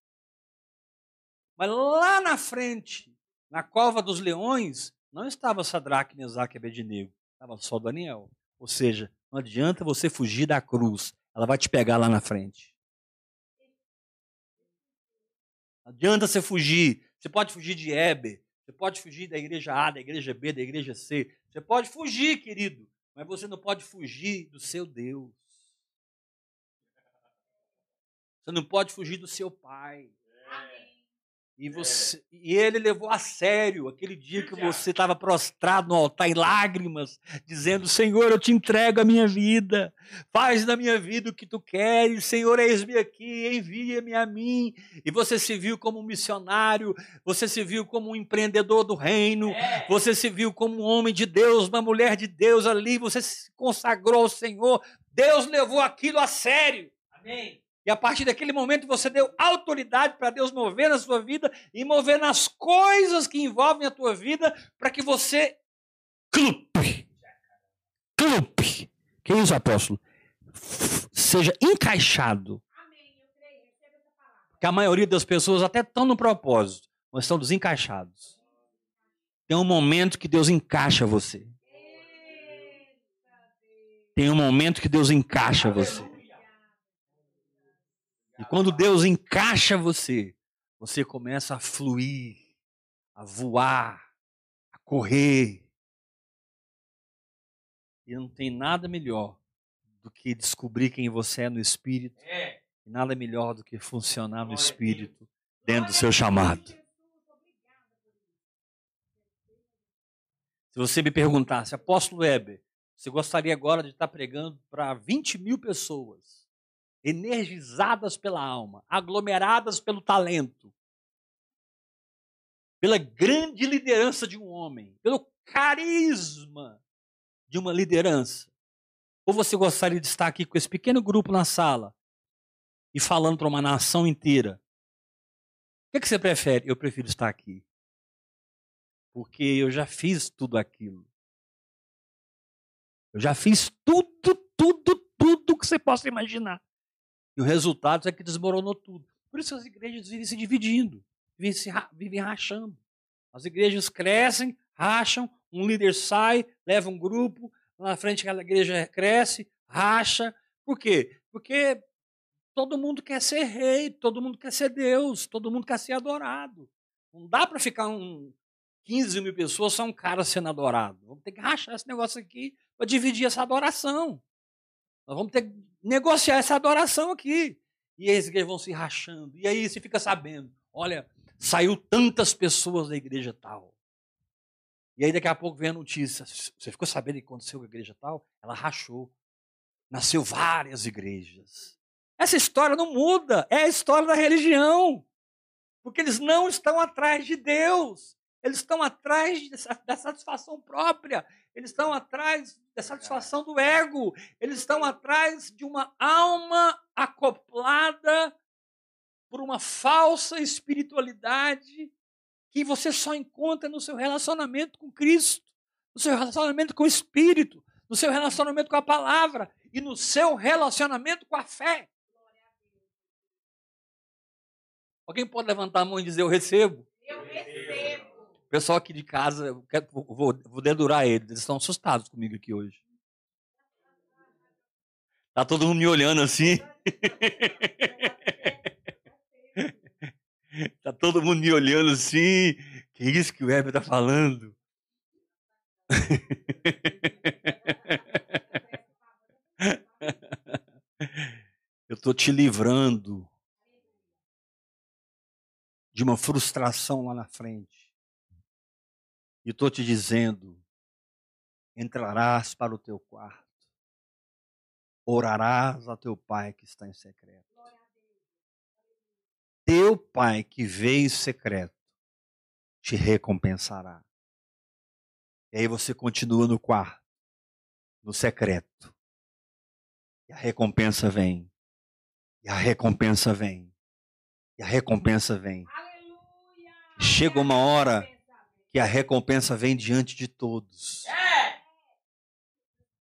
Mas lá na frente, na cova dos leões, não estava Sadraque, Mesaque e Abednego. Estava só Daniel. Ou seja, não adianta você fugir da cruz, ela vai te pegar lá na frente. Não adianta você fugir. Você pode fugir de Heber, você pode fugir da igreja A, da igreja B, da igreja C. Você pode fugir, querido, mas você não pode fugir do seu Deus. Você não pode fugir do seu Pai. E, é. você, e ele levou a sério aquele dia que você estava prostrado no altar em lágrimas, dizendo: Senhor, eu te entrego a minha vida, faz na minha vida o que tu queres, Senhor, eis-me aqui, envia-me a mim. E você se viu como um missionário, você se viu como um empreendedor do reino, é. você se viu como um homem de Deus, uma mulher de Deus ali, você se consagrou ao Senhor. Deus levou aquilo a sério. Amém. E a partir daquele momento você deu autoridade para Deus mover na sua vida e mover nas coisas que envolvem a tua vida para que você clupe, clupe, que isso, apóstolo? Seja encaixado. Porque a maioria das pessoas até estão no propósito, mas estão desencaixados. Tem um momento que Deus encaixa você. Tem um momento que Deus encaixa você. E quando Deus encaixa você, você começa a fluir, a voar, a correr. E não tem nada melhor do que descobrir quem você é no Espírito. É. E nada melhor do que funcionar no Espírito dentro do seu chamado. Se você me perguntasse, apóstolo Weber, você gostaria agora de estar pregando para 20 mil pessoas, energizadas pela alma, aglomeradas pelo talento, pela grande liderança de um homem, pelo carisma de uma liderança? Ou você gostaria de estar aqui com esse pequeno grupo na sala e falando para uma nação inteira? O que, que você prefere? Eu prefiro estar aqui. Porque eu já fiz tudo aquilo. Eu já fiz tudo, tudo, tudo que você possa imaginar. E o resultado é que desmoronou tudo. Por isso as igrejas vivem se dividindo, vivem, se, vivem rachando. As igrejas crescem, racham, um líder sai, leva um grupo, lá na frente aquela igreja cresce, racha. Por quê? Porque todo mundo quer ser rei, todo mundo quer ser Deus, todo mundo quer ser adorado. Não dá para ficar um 15 mil pessoas só um cara sendo adorado. Vamos ter que rachar esse negócio aqui para dividir essa adoração. Nós vamos ter que negociar essa adoração aqui. E as igrejas vão se rachando. E aí você fica sabendo: olha, saiu tantas pessoas da igreja tal. E aí daqui a pouco vem a notícia. Você ficou sabendo que aconteceu com a igreja tal? Ela rachou. Nasceu várias igrejas. Essa história não muda. É a história da religião. Porque eles não estão atrás de Deus. Eles estão atrás da satisfação própria, eles estão atrás da satisfação do ego, eles estão atrás de uma alma acoplada por uma falsa espiritualidade que você só encontra no seu relacionamento com Cristo, no seu relacionamento com o Espírito, no seu relacionamento com a palavra e no seu relacionamento com a fé. Alguém pode levantar a mão e dizer: Eu recebo? Eu recebo. Pessoal aqui de casa, vou, vou dedurar eles, eles estão assustados comigo aqui hoje. Tá todo mundo me olhando assim. tá todo mundo me olhando assim. Que isso que o Heber tá falando? Eu estou te livrando de uma frustração lá na frente. E estou te dizendo: entrarás para o teu quarto, orarás a teu pai que está em secreto. Teu pai que veio em secreto te recompensará. E aí você continua no quarto, no secreto. E a recompensa vem. E a recompensa vem. E a recompensa vem. Chega uma hora que a recompensa vem diante de todos.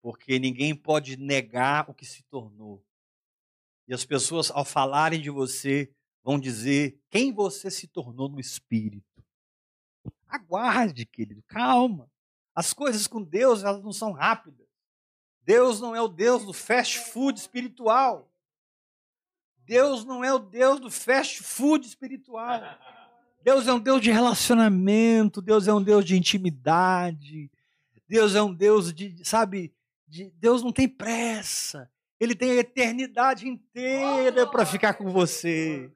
Porque ninguém pode negar o que se tornou. E as pessoas, ao falarem de você, vão dizer quem você se tornou no espírito. Aguarde, querido, calma. As coisas com Deus, elas não são rápidas. Deus não é o Deus do fast food espiritual. Deus não é o Deus do fast food espiritual. Deus é um Deus de relacionamento, Deus é um Deus de intimidade, Deus é um Deus de, sabe, de, Deus não tem pressa, Ele tem a eternidade inteira para ficar com você.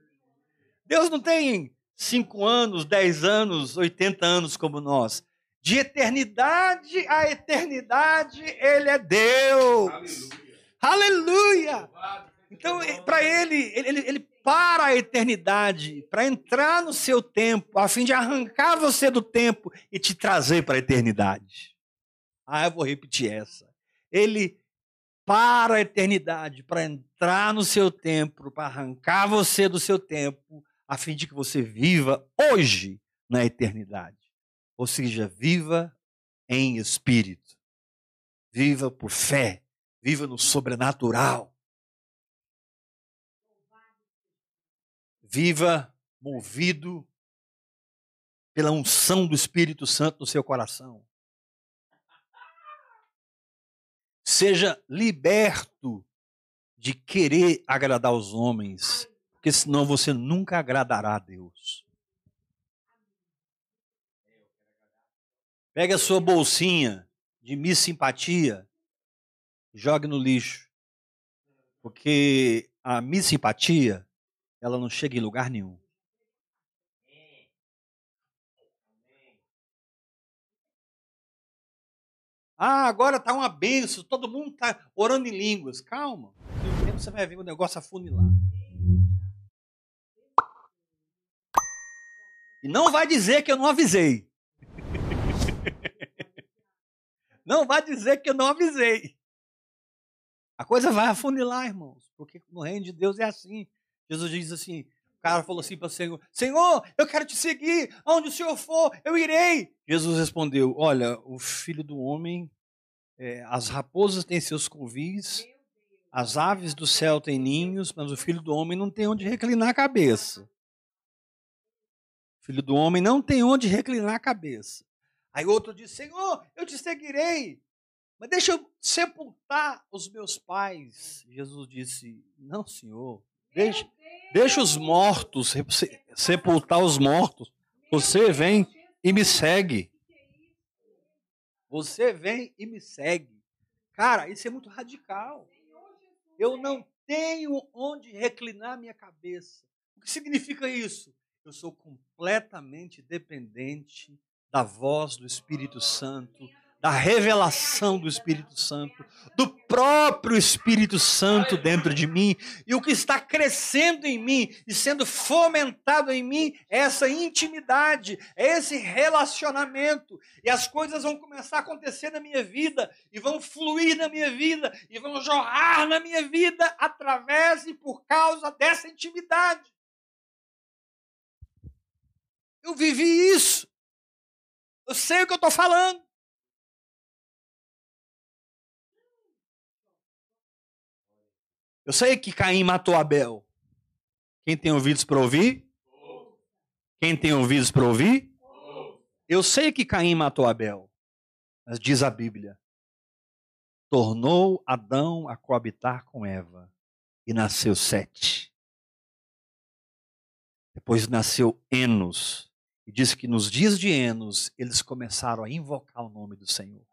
Deus não tem cinco anos, dez anos, oitenta anos como nós. De eternidade a eternidade, Ele é Deus. Aleluia! Aleluia. Então, para ele, ele, ele para a eternidade, para entrar no seu tempo, a fim de arrancar você do tempo e te trazer para a eternidade. Ah, eu vou repetir essa. Ele para a eternidade, para entrar no seu tempo, para arrancar você do seu tempo, a fim de que você viva hoje na eternidade. Ou seja, viva em espírito. Viva por fé. Viva no sobrenatural. Viva movido pela unção do Espírito Santo no seu coração. Seja liberto de querer agradar os homens Porque senão você nunca agradará a Deus. Pega a sua bolsinha de Miss Simpatia, jogue no lixo. Porque a Miss Simpatia, ela não chega em lugar nenhum. Ah, agora está uma benção, todo mundo está orando em línguas. Calma, tempo você vai ver o negócio afunilar. E não vai dizer que eu não avisei. Não vai dizer que eu não avisei. A coisa vai afunilar, irmãos, porque no reino de Deus é assim. Jesus diz assim: o cara falou assim para o Senhor: Senhor, eu quero te seguir, aonde o Senhor for, eu irei. Jesus respondeu: Olha, o filho do homem, é, as raposas têm seus covis, as aves do céu têm ninhos, mas o filho do homem não tem onde reclinar a cabeça. O filho do homem não tem onde reclinar a cabeça. Aí outro disse: Senhor, eu te seguirei, mas deixa eu sepultar os meus pais. Jesus disse: Não, Senhor, deixa, deixa os mortos, sepultar os mortos. Você vem e me segue. Você vem e me segue. Cara, isso é muito radical. Eu não tenho onde reclinar minha cabeça. O que significa isso? Eu sou completamente dependente da voz do Espírito Santo, da revelação do Espírito Santo, do próprio Espírito Santo dentro de mim, e o que está crescendo em mim e sendo fomentado em mim é essa intimidade, é esse relacionamento, e as coisas vão começar a acontecer na minha vida, e vão fluir na minha vida, e vão jorrar na minha vida através e por causa dessa intimidade. Eu vivi isso. Eu sei o que eu estou falando. Eu sei que Caim matou Abel. Quem tem ouvidos para ouvir? Quem tem ouvidos para ouvir? Eu sei que Caim matou Abel. Mas diz a Bíblia: tornou Adão a coabitar com Eva e nasceu Sete. Depois nasceu Enos. E diz que nos dias de Enos eles começaram a invocar o nome do Senhor.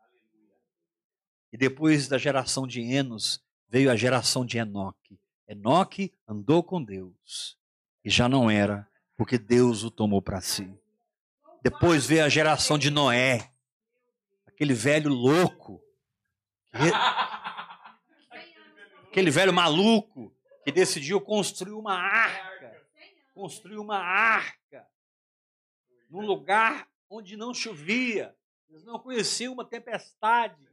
E depois da geração de Enos, veio a geração de Enoque. Enoque andou com Deus e já não era, porque Deus o tomou para si. Depois veio a geração de Noé, aquele velho louco, aquele velho maluco que decidiu construir uma arca, construir uma arca num lugar onde não chovia. Eles não conheciam uma tempestade.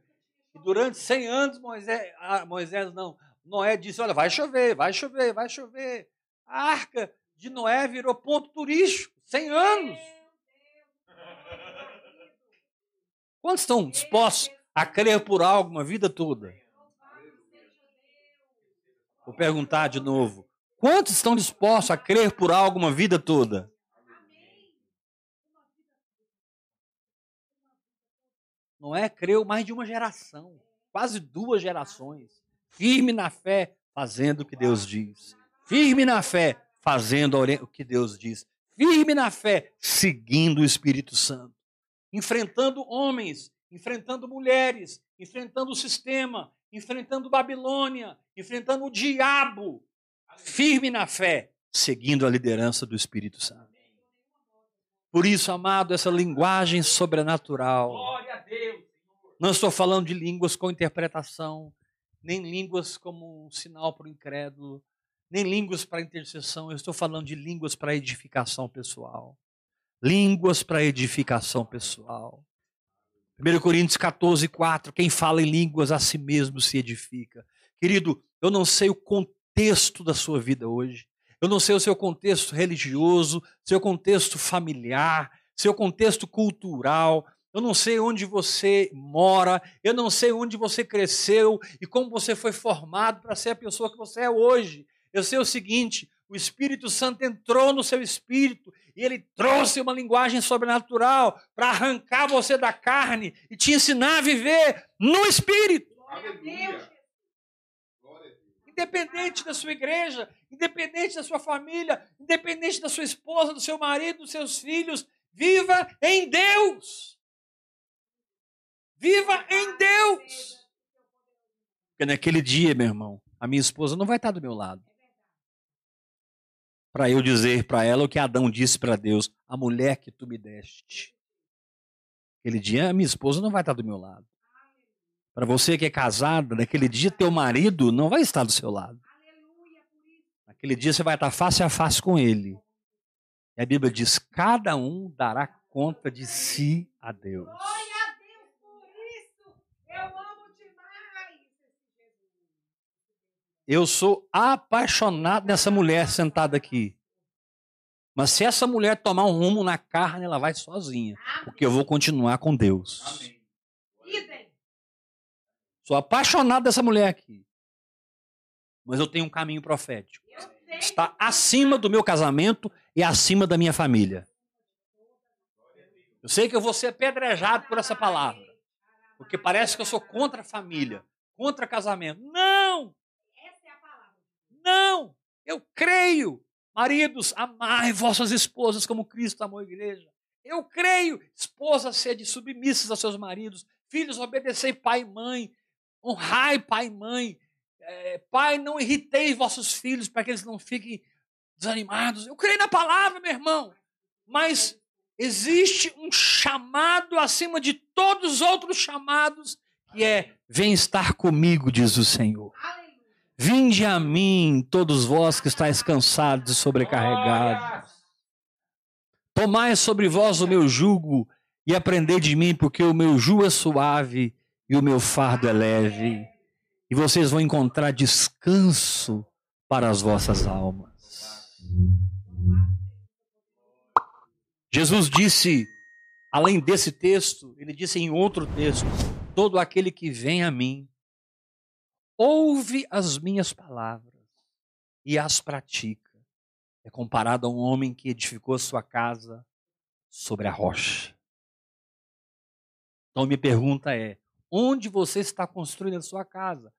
E durante 100 anos, Moisés, ah, Moisés não, Noé disse: Olha, vai chover, vai chover, vai chover. A arca de Noé virou ponto turístico, 100 anos. Quantos estão dispostos a crer por algo uma vida toda? Vou perguntar de novo. Quantos estão dispostos a crer por algo uma vida toda? Noé creu mais de uma geração, quase duas gerações, firme na fé, fazendo o que Deus diz. Firme na fé, fazendo o que Deus diz. Firme na fé, seguindo o Espírito Santo. Enfrentando homens, enfrentando mulheres, enfrentando o sistema, enfrentando Babilônia, enfrentando o diabo. Firme na fé, seguindo a liderança do Espírito Santo. Por isso, amado, essa linguagem sobrenatural não estou falando de línguas com interpretação, nem línguas como um sinal para o incrédulo, nem línguas para intercessão. Eu estou falando de línguas para edificação pessoal. Línguas para edificação pessoal. 1 Coríntios 14, 4. Quem fala em línguas a si mesmo se edifica. Querido, eu não sei o contexto da sua vida hoje. Eu não sei o seu contexto religioso, seu contexto familiar, seu contexto cultural, eu não sei onde você mora, eu não sei onde você cresceu e como você foi formado para ser a pessoa que você é hoje. Eu sei o seguinte: o Espírito Santo entrou no seu espírito e ele trouxe uma linguagem sobrenatural para arrancar você da carne e te ensinar a viver no espírito. Independente da sua igreja, independente da sua família, independente da sua esposa, do seu marido, dos seus filhos. Viva em Deus! Viva em Deus! Porque naquele dia, meu irmão, a minha esposa não vai estar do meu lado. Para eu dizer para ela o que Adão disse para Deus: a mulher que tu me deste. Aquele dia, a minha esposa não vai estar do meu lado. Para você que é casada, naquele dia teu marido não vai estar do seu lado. Naquele dia você vai estar face a face com ele. E a Bíblia diz: cada um dará conta de si a Deus. Eu sou apaixonado nessa mulher sentada aqui. Mas se essa mulher tomar um rumo na carne, ela vai sozinha. Porque eu vou continuar com Deus. Amém. Sou apaixonado dessa mulher aqui. Mas eu tenho um caminho profético. Está acima do meu casamento e acima da minha família. Eu sei que eu vou ser apedrejado por essa palavra. Porque parece que eu sou contra a família, contra casamento. Não! Não! Eu creio. Maridos, amai vossas esposas como Cristo amou a igreja. Eu creio. Esposas, sede submissas a seus maridos. Filhos, obedecei pai e mãe. Honrai pai e mãe. É, pai, não irritei vossos filhos para que eles não fiquem desanimados. Eu creio na palavra, meu irmão. Mas existe um chamado acima de todos os outros chamados, que é: vem estar comigo, diz o Senhor. Vinde a mim, todos vós que estáis cansados e sobrecarregados. Tomai sobre vós o meu jugo e aprendei de mim, porque o meu jugo é suave e o meu fardo é leve, e vocês vão encontrar descanso para as vossas almas. Jesus disse, além desse texto, ele disse em outro texto: todo aquele que vem a mim, ouve as minhas palavras e as pratica. É comparado a um homem que edificou sua casa sobre a rocha. Então, minha pergunta é: onde você está construindo a sua casa.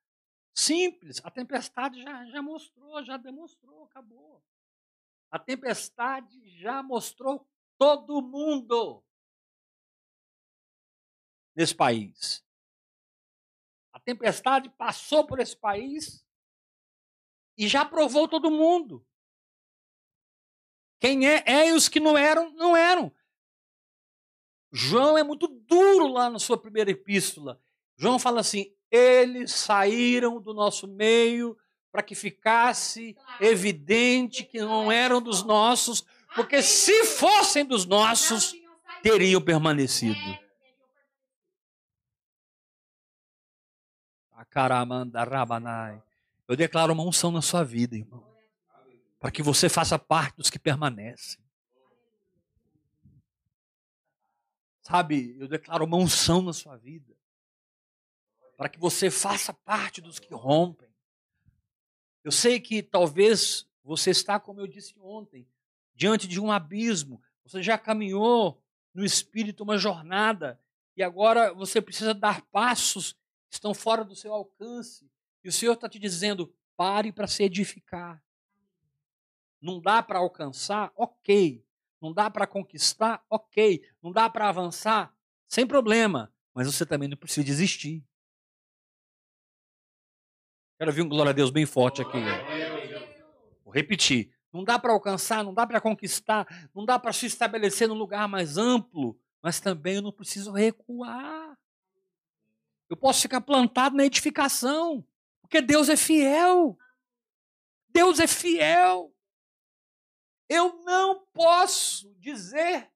Simples, a tempestade já, já mostrou, já demonstrou, acabou. A tempestade já mostrou todo mundo nesse país. Tempestade passou por esse país e já provou todo mundo. Quem é, é e os que não eram, não eram. João é muito duro lá na sua primeira epístola. João fala assim: eles saíram do nosso meio para que ficasse evidente que não eram dos nossos, porque se fossem dos nossos, teriam permanecido. Eu declaro uma unção na sua vida, irmão, para que você faça parte dos que permanecem. Sabe, eu declaro uma unção na sua vida. Para que você faça parte dos que rompem. Eu sei que talvez você está, como eu disse ontem, diante de um abismo. Você já caminhou no espírito uma jornada e agora você precisa dar passos estão fora do seu alcance. E o Senhor está te dizendo: pare para se edificar. Não dá para alcançar? Ok. Não dá para conquistar? Ok. Não dá para avançar? Sem problema. Mas você também não precisa desistir. Quero ouvir um glória a Deus bem forte aqui. Vou repetir. Não dá para alcançar, não dá para conquistar, não dá para se estabelecer num lugar mais amplo, mas também eu não preciso recuar. Eu posso ficar plantado na edificação, porque Deus é fiel. Deus é fiel. Eu não posso dizer,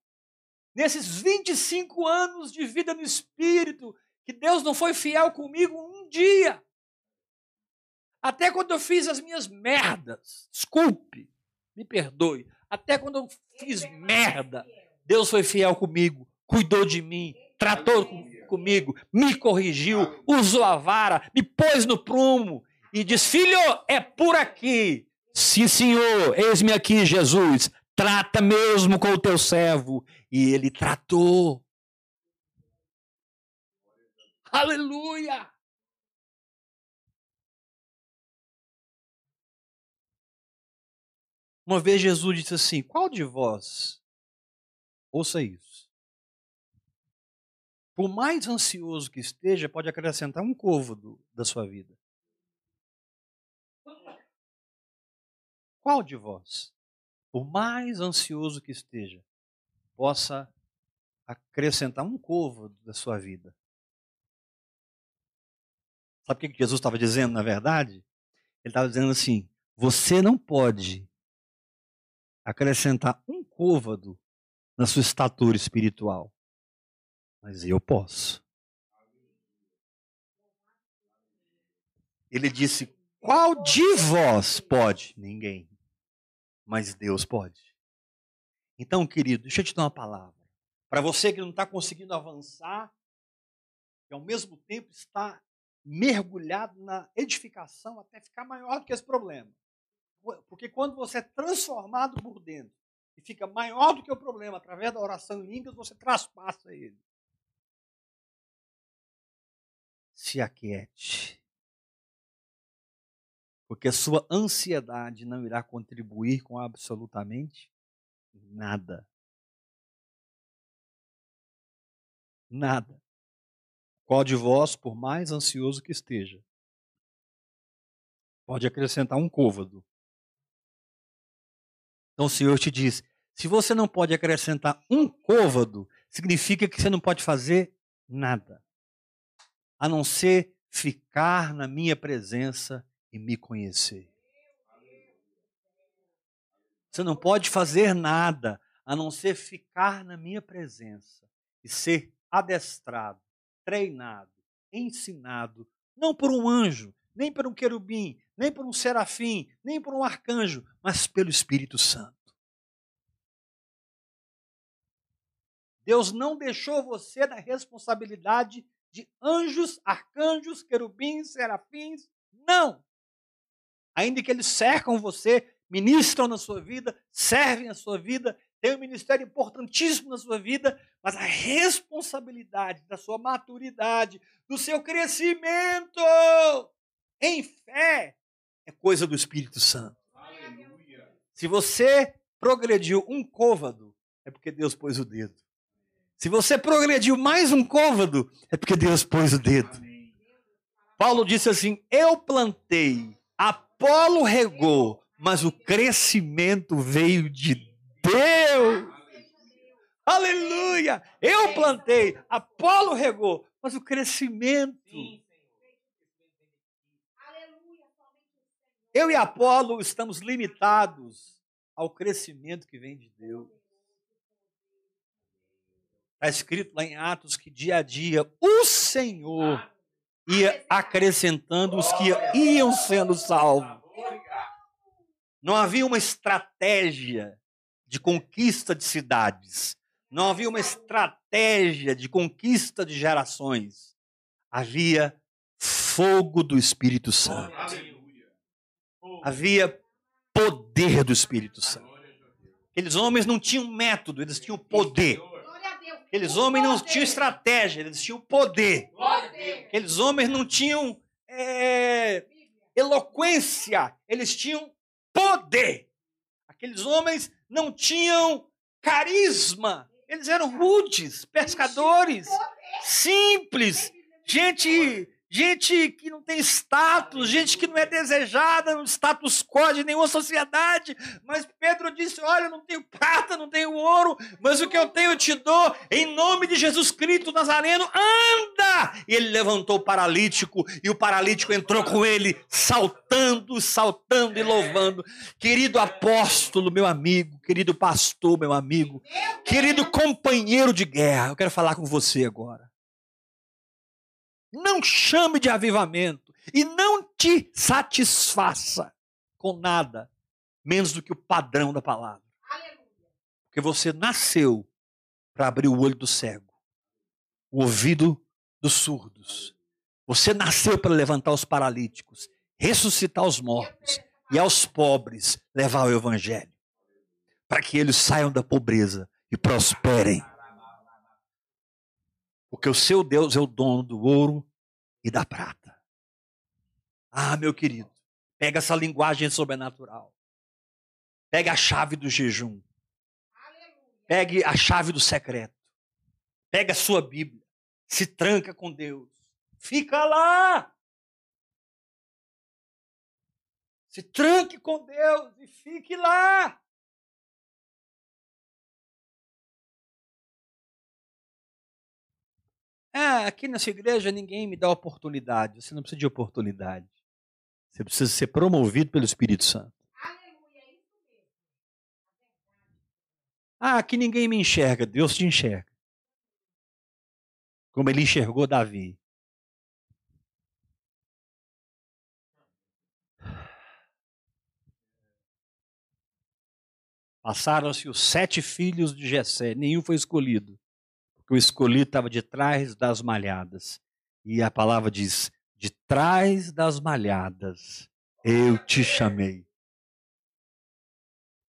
nesses 25 anos de vida no Espírito, que Deus não foi fiel comigo um dia. Até quando eu fiz as minhas merdas, desculpe, me perdoe. Até quando eu fiz merda, Deus foi fiel comigo, cuidou de mim, tratou comigo, me corrigiu, usou a vara, me pôs no prumo e disse: Filho, é por aqui. Sim, senhor, eis-me aqui, Jesus. Trata mesmo com o teu servo. E ele tratou. Aleluia! Uma vez Jesus disse assim: Qual de vós, ouça isso, por mais ansioso que esteja, pode acrescentar um côvado da sua vida? Qual de vós, por mais ansioso que esteja, possa acrescentar um côvado da sua vida? Sabe o que Jesus estava dizendo, na verdade? Ele estava dizendo assim: você não pode acrescentar um côvado na sua estatura espiritual, mas eu posso. Ele disse: qual de vós pode? Ninguém. Mas Deus pode. Então, querido, deixa eu te dar uma palavra. Para você que não está conseguindo avançar, e ao mesmo tempo está mergulhado na edificação até ficar maior do que esse problema. Porque quando você é transformado por dentro e fica maior do que o problema através da oração em línguas, você traspassa ele. Se aquiete. Porque a sua ansiedade não irá contribuir com absolutamente nada. Nada. Qual de vós, por mais ansioso que esteja, pode acrescentar um côvado? Então o Senhor te diz: se você não pode acrescentar um côvado, significa que você não pode fazer nada, a não ser ficar na minha presença e me conhecer. Você não pode fazer nada a não ser ficar na minha presença e ser adestrado treinado, ensinado, não por um anjo, nem por um querubim, nem por um serafim, nem por um arcanjo, mas pelo Espírito Santo. Deus não deixou você na responsabilidade de anjos, arcanjos, querubins, serafins. Não! Ainda que eles cercam você, ministram na sua vida, servem a sua vida, tem um ministério importantíssimo na sua vida, mas a responsabilidade da sua maturidade, do seu crescimento em fé, é coisa do Espírito Santo. Aleluia. Se você progrediu um côvado, é porque Deus pôs o dedo. Se você progrediu mais um côvado, é porque Deus pôs o dedo. Paulo disse assim: Eu plantei, Apolo regou, mas o crescimento veio de Deus. Aleluia! Eu plantei, Apolo regou, mas o crescimento. Eu e Apolo estamos limitados ao crescimento que vem de Deus. Está escrito lá em Atos que dia a dia o Senhor ia acrescentando os que iam sendo salvos. Não havia uma estratégia de conquista de cidades. Não havia uma estratégia de conquista de gerações. Havia fogo do Espírito Santo. Havia poder do Espírito Santo. Aqueles homens não tinham método, eles tinham poder. Aqueles homens não tinham estratégia, eles tinham poder. Aqueles homens não tinham é, eloquência, eles tinham poder. Aqueles homens não tinham carisma. Eles eram rudes, pescadores, simples, gente gente que não tem status, gente que não é desejada no status quo de nenhuma sociedade. Mas Pedro disse: Olha, eu não tenho prata, não tenho ouro, mas o que eu tenho eu te dou, em nome de Jesus Cristo Nazareno, anda! E ele levantou o paralítico, e o paralítico entrou com ele, saltando, saltando e louvando. Querido apóstolo, meu amigo, querido pastor, meu amigo, querido companheiro de guerra, eu quero falar com você agora. Não chame de avivamento e não te satisfaça com nada menos do que o padrão da palavra. Porque você nasceu para abrir o olho do cego, o ouvido dos surdos. Você nasceu para levantar os paralíticos, ressuscitar os mortos e aos pobres levar o evangelho, para que eles saiam da pobreza e prosperem. Porque o seu Deus é o dono do ouro e da prata. Ah, meu querido, pega essa linguagem sobrenatural. Pegue a chave do jejum. Pegue a chave do secreto. Pegue a sua Bíblia. Se tranca com Deus. Fica lá. Se tranque com Deus e fique lá. Ah, aqui nessa igreja ninguém me dá oportunidade. Você não precisa de oportunidade. Você precisa ser promovido pelo Espírito Santo. Ah, aqui ninguém me enxerga. Deus te enxerga. Como ele enxergou Davi. Passaram-se os sete filhos de Jessé, nenhum foi escolhido, porque o escolhido estava de trás das malhadas. E a palavra diz: de trás das malhadas eu te chamei.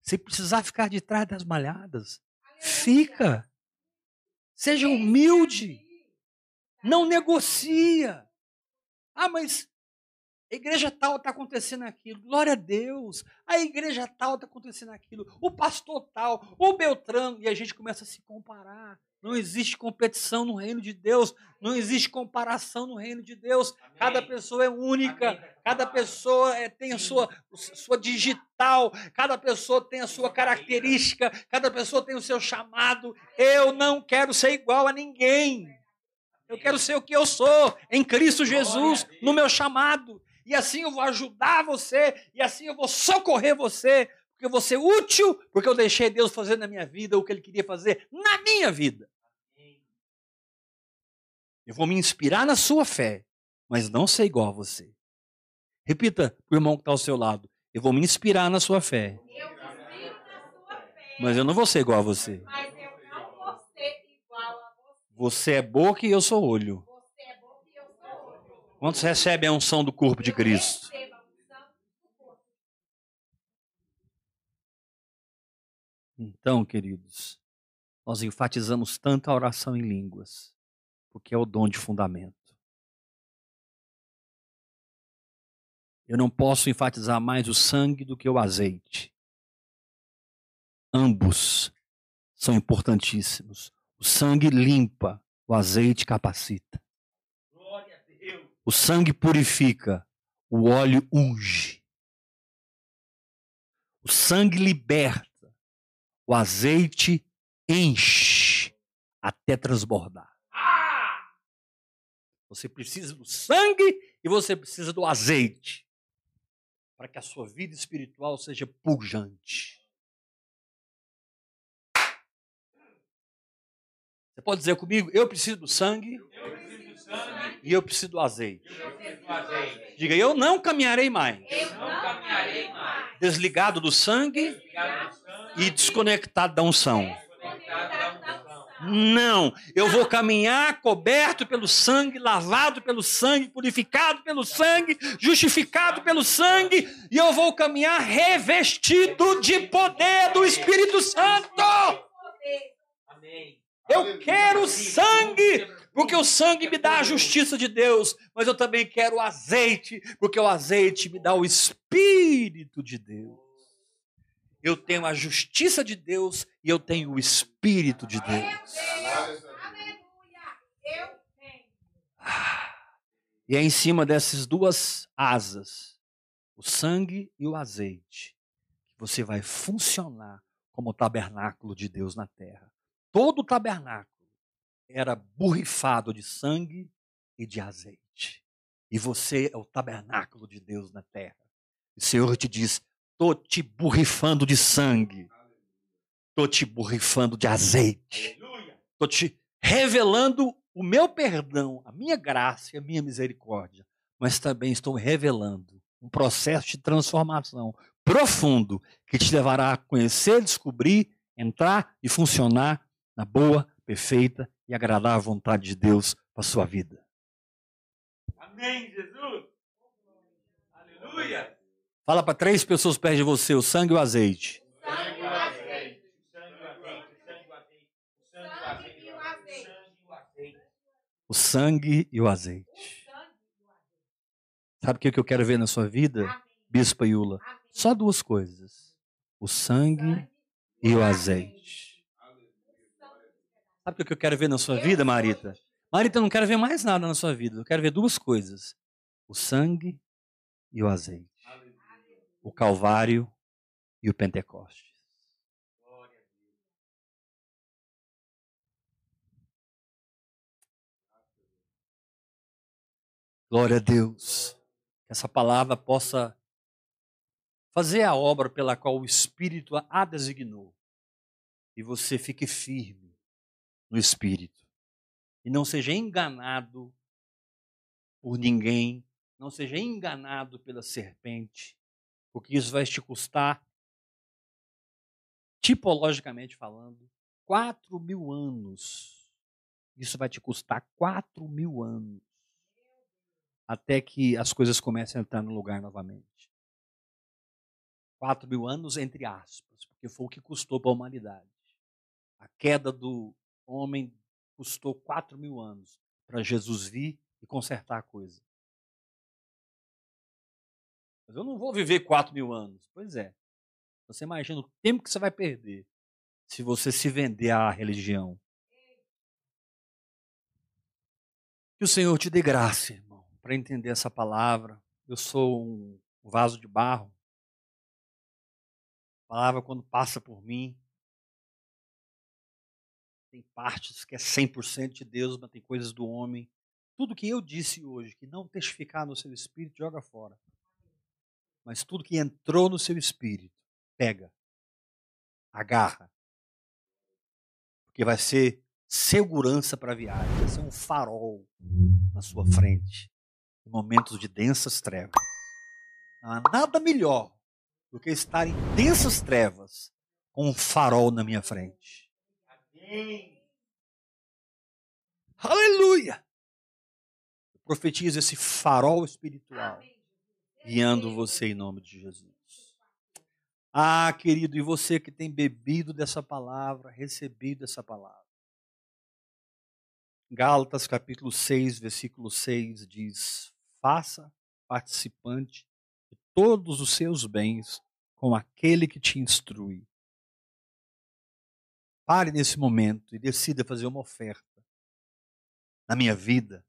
Se precisar ficar de trás das malhadas, fica. Seja humilde. Não negocia. Ah, mas a igreja tal está acontecendo aquilo. Glória a Deus. A igreja tal está acontecendo aquilo. O pastor tal, o Beltrano. E a gente começa a se comparar. Não existe competição no reino de Deus. Não existe comparação no reino de Deus. Amém. Cada pessoa é única. Amém. Cada pessoa é, tem a sua, sua digital. Cada pessoa tem a sua característica. Cada pessoa tem o seu chamado. Eu não quero ser igual a ninguém. Eu quero ser o que eu sou em Cristo Jesus, no meu chamado. E assim eu vou ajudar você. E assim eu vou socorrer você. Porque eu vou ser útil. Porque eu deixei Deus fazer na minha vida o que Ele queria fazer na minha vida. Eu vou me inspirar na sua fé, mas não ser igual a você. Repita para o irmão que está ao seu lado. Eu vou me inspirar na sua fé. Eu na sua fé. Mas eu não vou ser igual a você. Mas eu não vou ser igual a você. Você é boca e eu sou olho. Você é boca e eu sou olho. Quantos recebem a unção do corpo de Cristo? Então, queridos, nós enfatizamos tanto a oração em línguas porque é o dom de fundamento. Eu não posso enfatizar mais o sangue do que o azeite. Ambos são importantíssimos. O sangue limpa, o azeite capacita. O sangue purifica, o óleo unge. O sangue liberta, o azeite enche até transbordar. Você precisa do sangue e você precisa do azeite para que a sua vida espiritual seja pujante. Você pode dizer comigo? Eu preciso do sangue, eu preciso do sangue e eu preciso do azeite. Eu do azeite. Diga, eu não caminharei mais. Não caminharei mais. Desligado do sangue, Desligado do sangue e desconectado da unção. Não, eu vou caminhar coberto pelo sangue, lavado pelo sangue, purificado pelo sangue, justificado pelo sangue, e eu vou caminhar revestido de poder do Espírito Santo. Eu quero sangue, porque o sangue me dá a justiça de Deus, mas eu também quero azeite, porque o azeite me dá o Espírito de Deus eu tenho a justiça de Deus e eu tenho o Espírito de Deus. Ah, e é em cima dessas duas asas, o sangue e o azeite, que você vai funcionar como o tabernáculo de Deus na terra. Todo o tabernáculo era borrifado de sangue e de azeite. E você é o tabernáculo de Deus na terra. o Senhor te diz: Estou te borrifando de sangue. Estou te borrifando de azeite. Estou te revelando o meu perdão, a minha graça e a minha misericórdia. Mas também estou revelando um processo de transformação profundo que te levará a conhecer, descobrir, entrar e funcionar na boa, perfeita e agradável vontade de Deus para a sua vida. Amém, Jesus. Aleluia. Fala para três pessoas perto de você: o sangue e o azeite. O sangue e o azeite. Sabe o que eu quero ver na sua vida, Bispa Iula? Só duas coisas: o sangue e o azeite. Sabe o que eu quero ver na sua vida, Marita? Marita, eu não quero ver mais nada na sua vida. Eu quero ver duas coisas: o sangue e o azeite. O Calvário e o Pentecostes. Glória a Deus. Que essa palavra possa fazer a obra pela qual o Espírito a designou. E você fique firme no Espírito. E não seja enganado por ninguém. Não seja enganado pela serpente. Porque isso vai te custar, tipologicamente falando, quatro mil anos. Isso vai te custar quatro mil anos até que as coisas comecem a entrar no lugar novamente. Quatro mil anos, entre aspas, porque foi o que custou para a humanidade. A queda do homem custou quatro mil anos para Jesus vir e consertar a coisa. Mas eu não vou viver quatro mil anos. Pois é. Você imagina o tempo que você vai perder se você se vender à religião. Que o Senhor te dê graça, irmão para entender essa palavra. Eu sou um vaso de barro. A palavra, quando passa por mim, tem partes que é 100% de Deus, mas tem coisas do homem. Tudo que eu disse hoje, que não testificar no seu espírito, joga fora. Mas tudo que entrou no seu espírito, pega, agarra. Porque vai ser segurança para a viagem, vai ser um farol na sua frente em momentos de densas trevas. Não há nada melhor do que estar em densas trevas com um farol na minha frente. Amém. Aleluia! Eu profetizo esse farol espiritual guiando você em nome de Jesus. Ah, querido, e você que tem bebido dessa palavra, recebido essa palavra. Gálatas capítulo 6, versículo 6 diz: faça participante de todos os seus bens com aquele que te instrui. Pare nesse momento e decida fazer uma oferta na minha vida,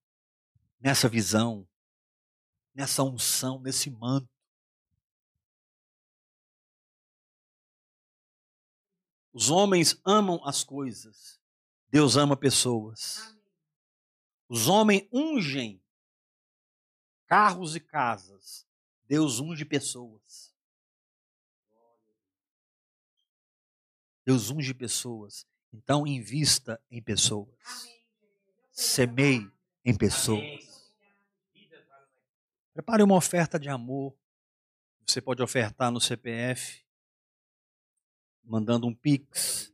nessa visão, nessa unção, nesse manto. Os homens amam as coisas, Deus ama pessoas. Os homens ungem carros e casas. Deus unge pessoas. Deus unge pessoas. Então, invista em pessoas. Semeie em pessoas. Prepare uma oferta de amor. Você pode ofertar no CPF, mandando um Pix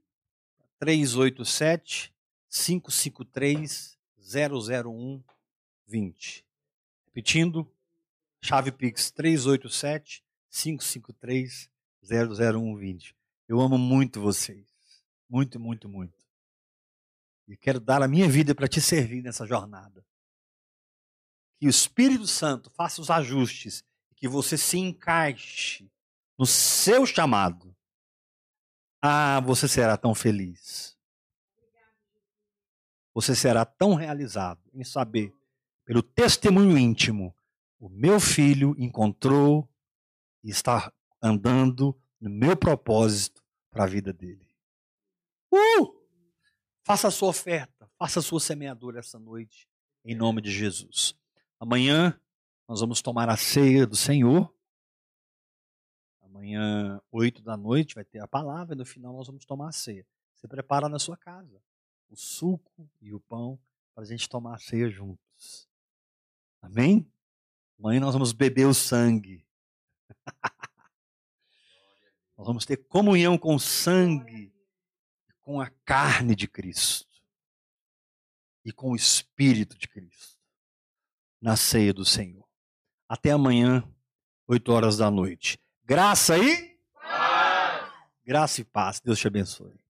387 553 001 20. Repetindo, chave Pix 387 553 00120. Eu amo muito vocês. Muito, muito, muito. E quero dar a minha vida para te servir nessa jornada. Que o Espírito Santo faça os ajustes e que você se encaixe no seu chamado. Ah, você será tão feliz. Você será tão realizado em saber pelo testemunho íntimo, o meu filho encontrou e está andando no meu propósito para a vida dele. Uh! Faça a sua oferta, faça a sua semeadura essa noite, em nome de Jesus. Amanhã nós vamos tomar a ceia do Senhor. Amanhã, oito da noite, vai ter a palavra e no final nós vamos tomar a ceia. Você prepara na sua casa o suco e o pão para a gente tomar a ceia juntos. Amém? Amanhã nós vamos beber o sangue. nós vamos ter comunhão com o sangue, com a carne de Cristo e com o Espírito de Cristo na ceia do Senhor. Até amanhã, 8 horas da noite. Graça e paz. Graça e paz. Deus te abençoe.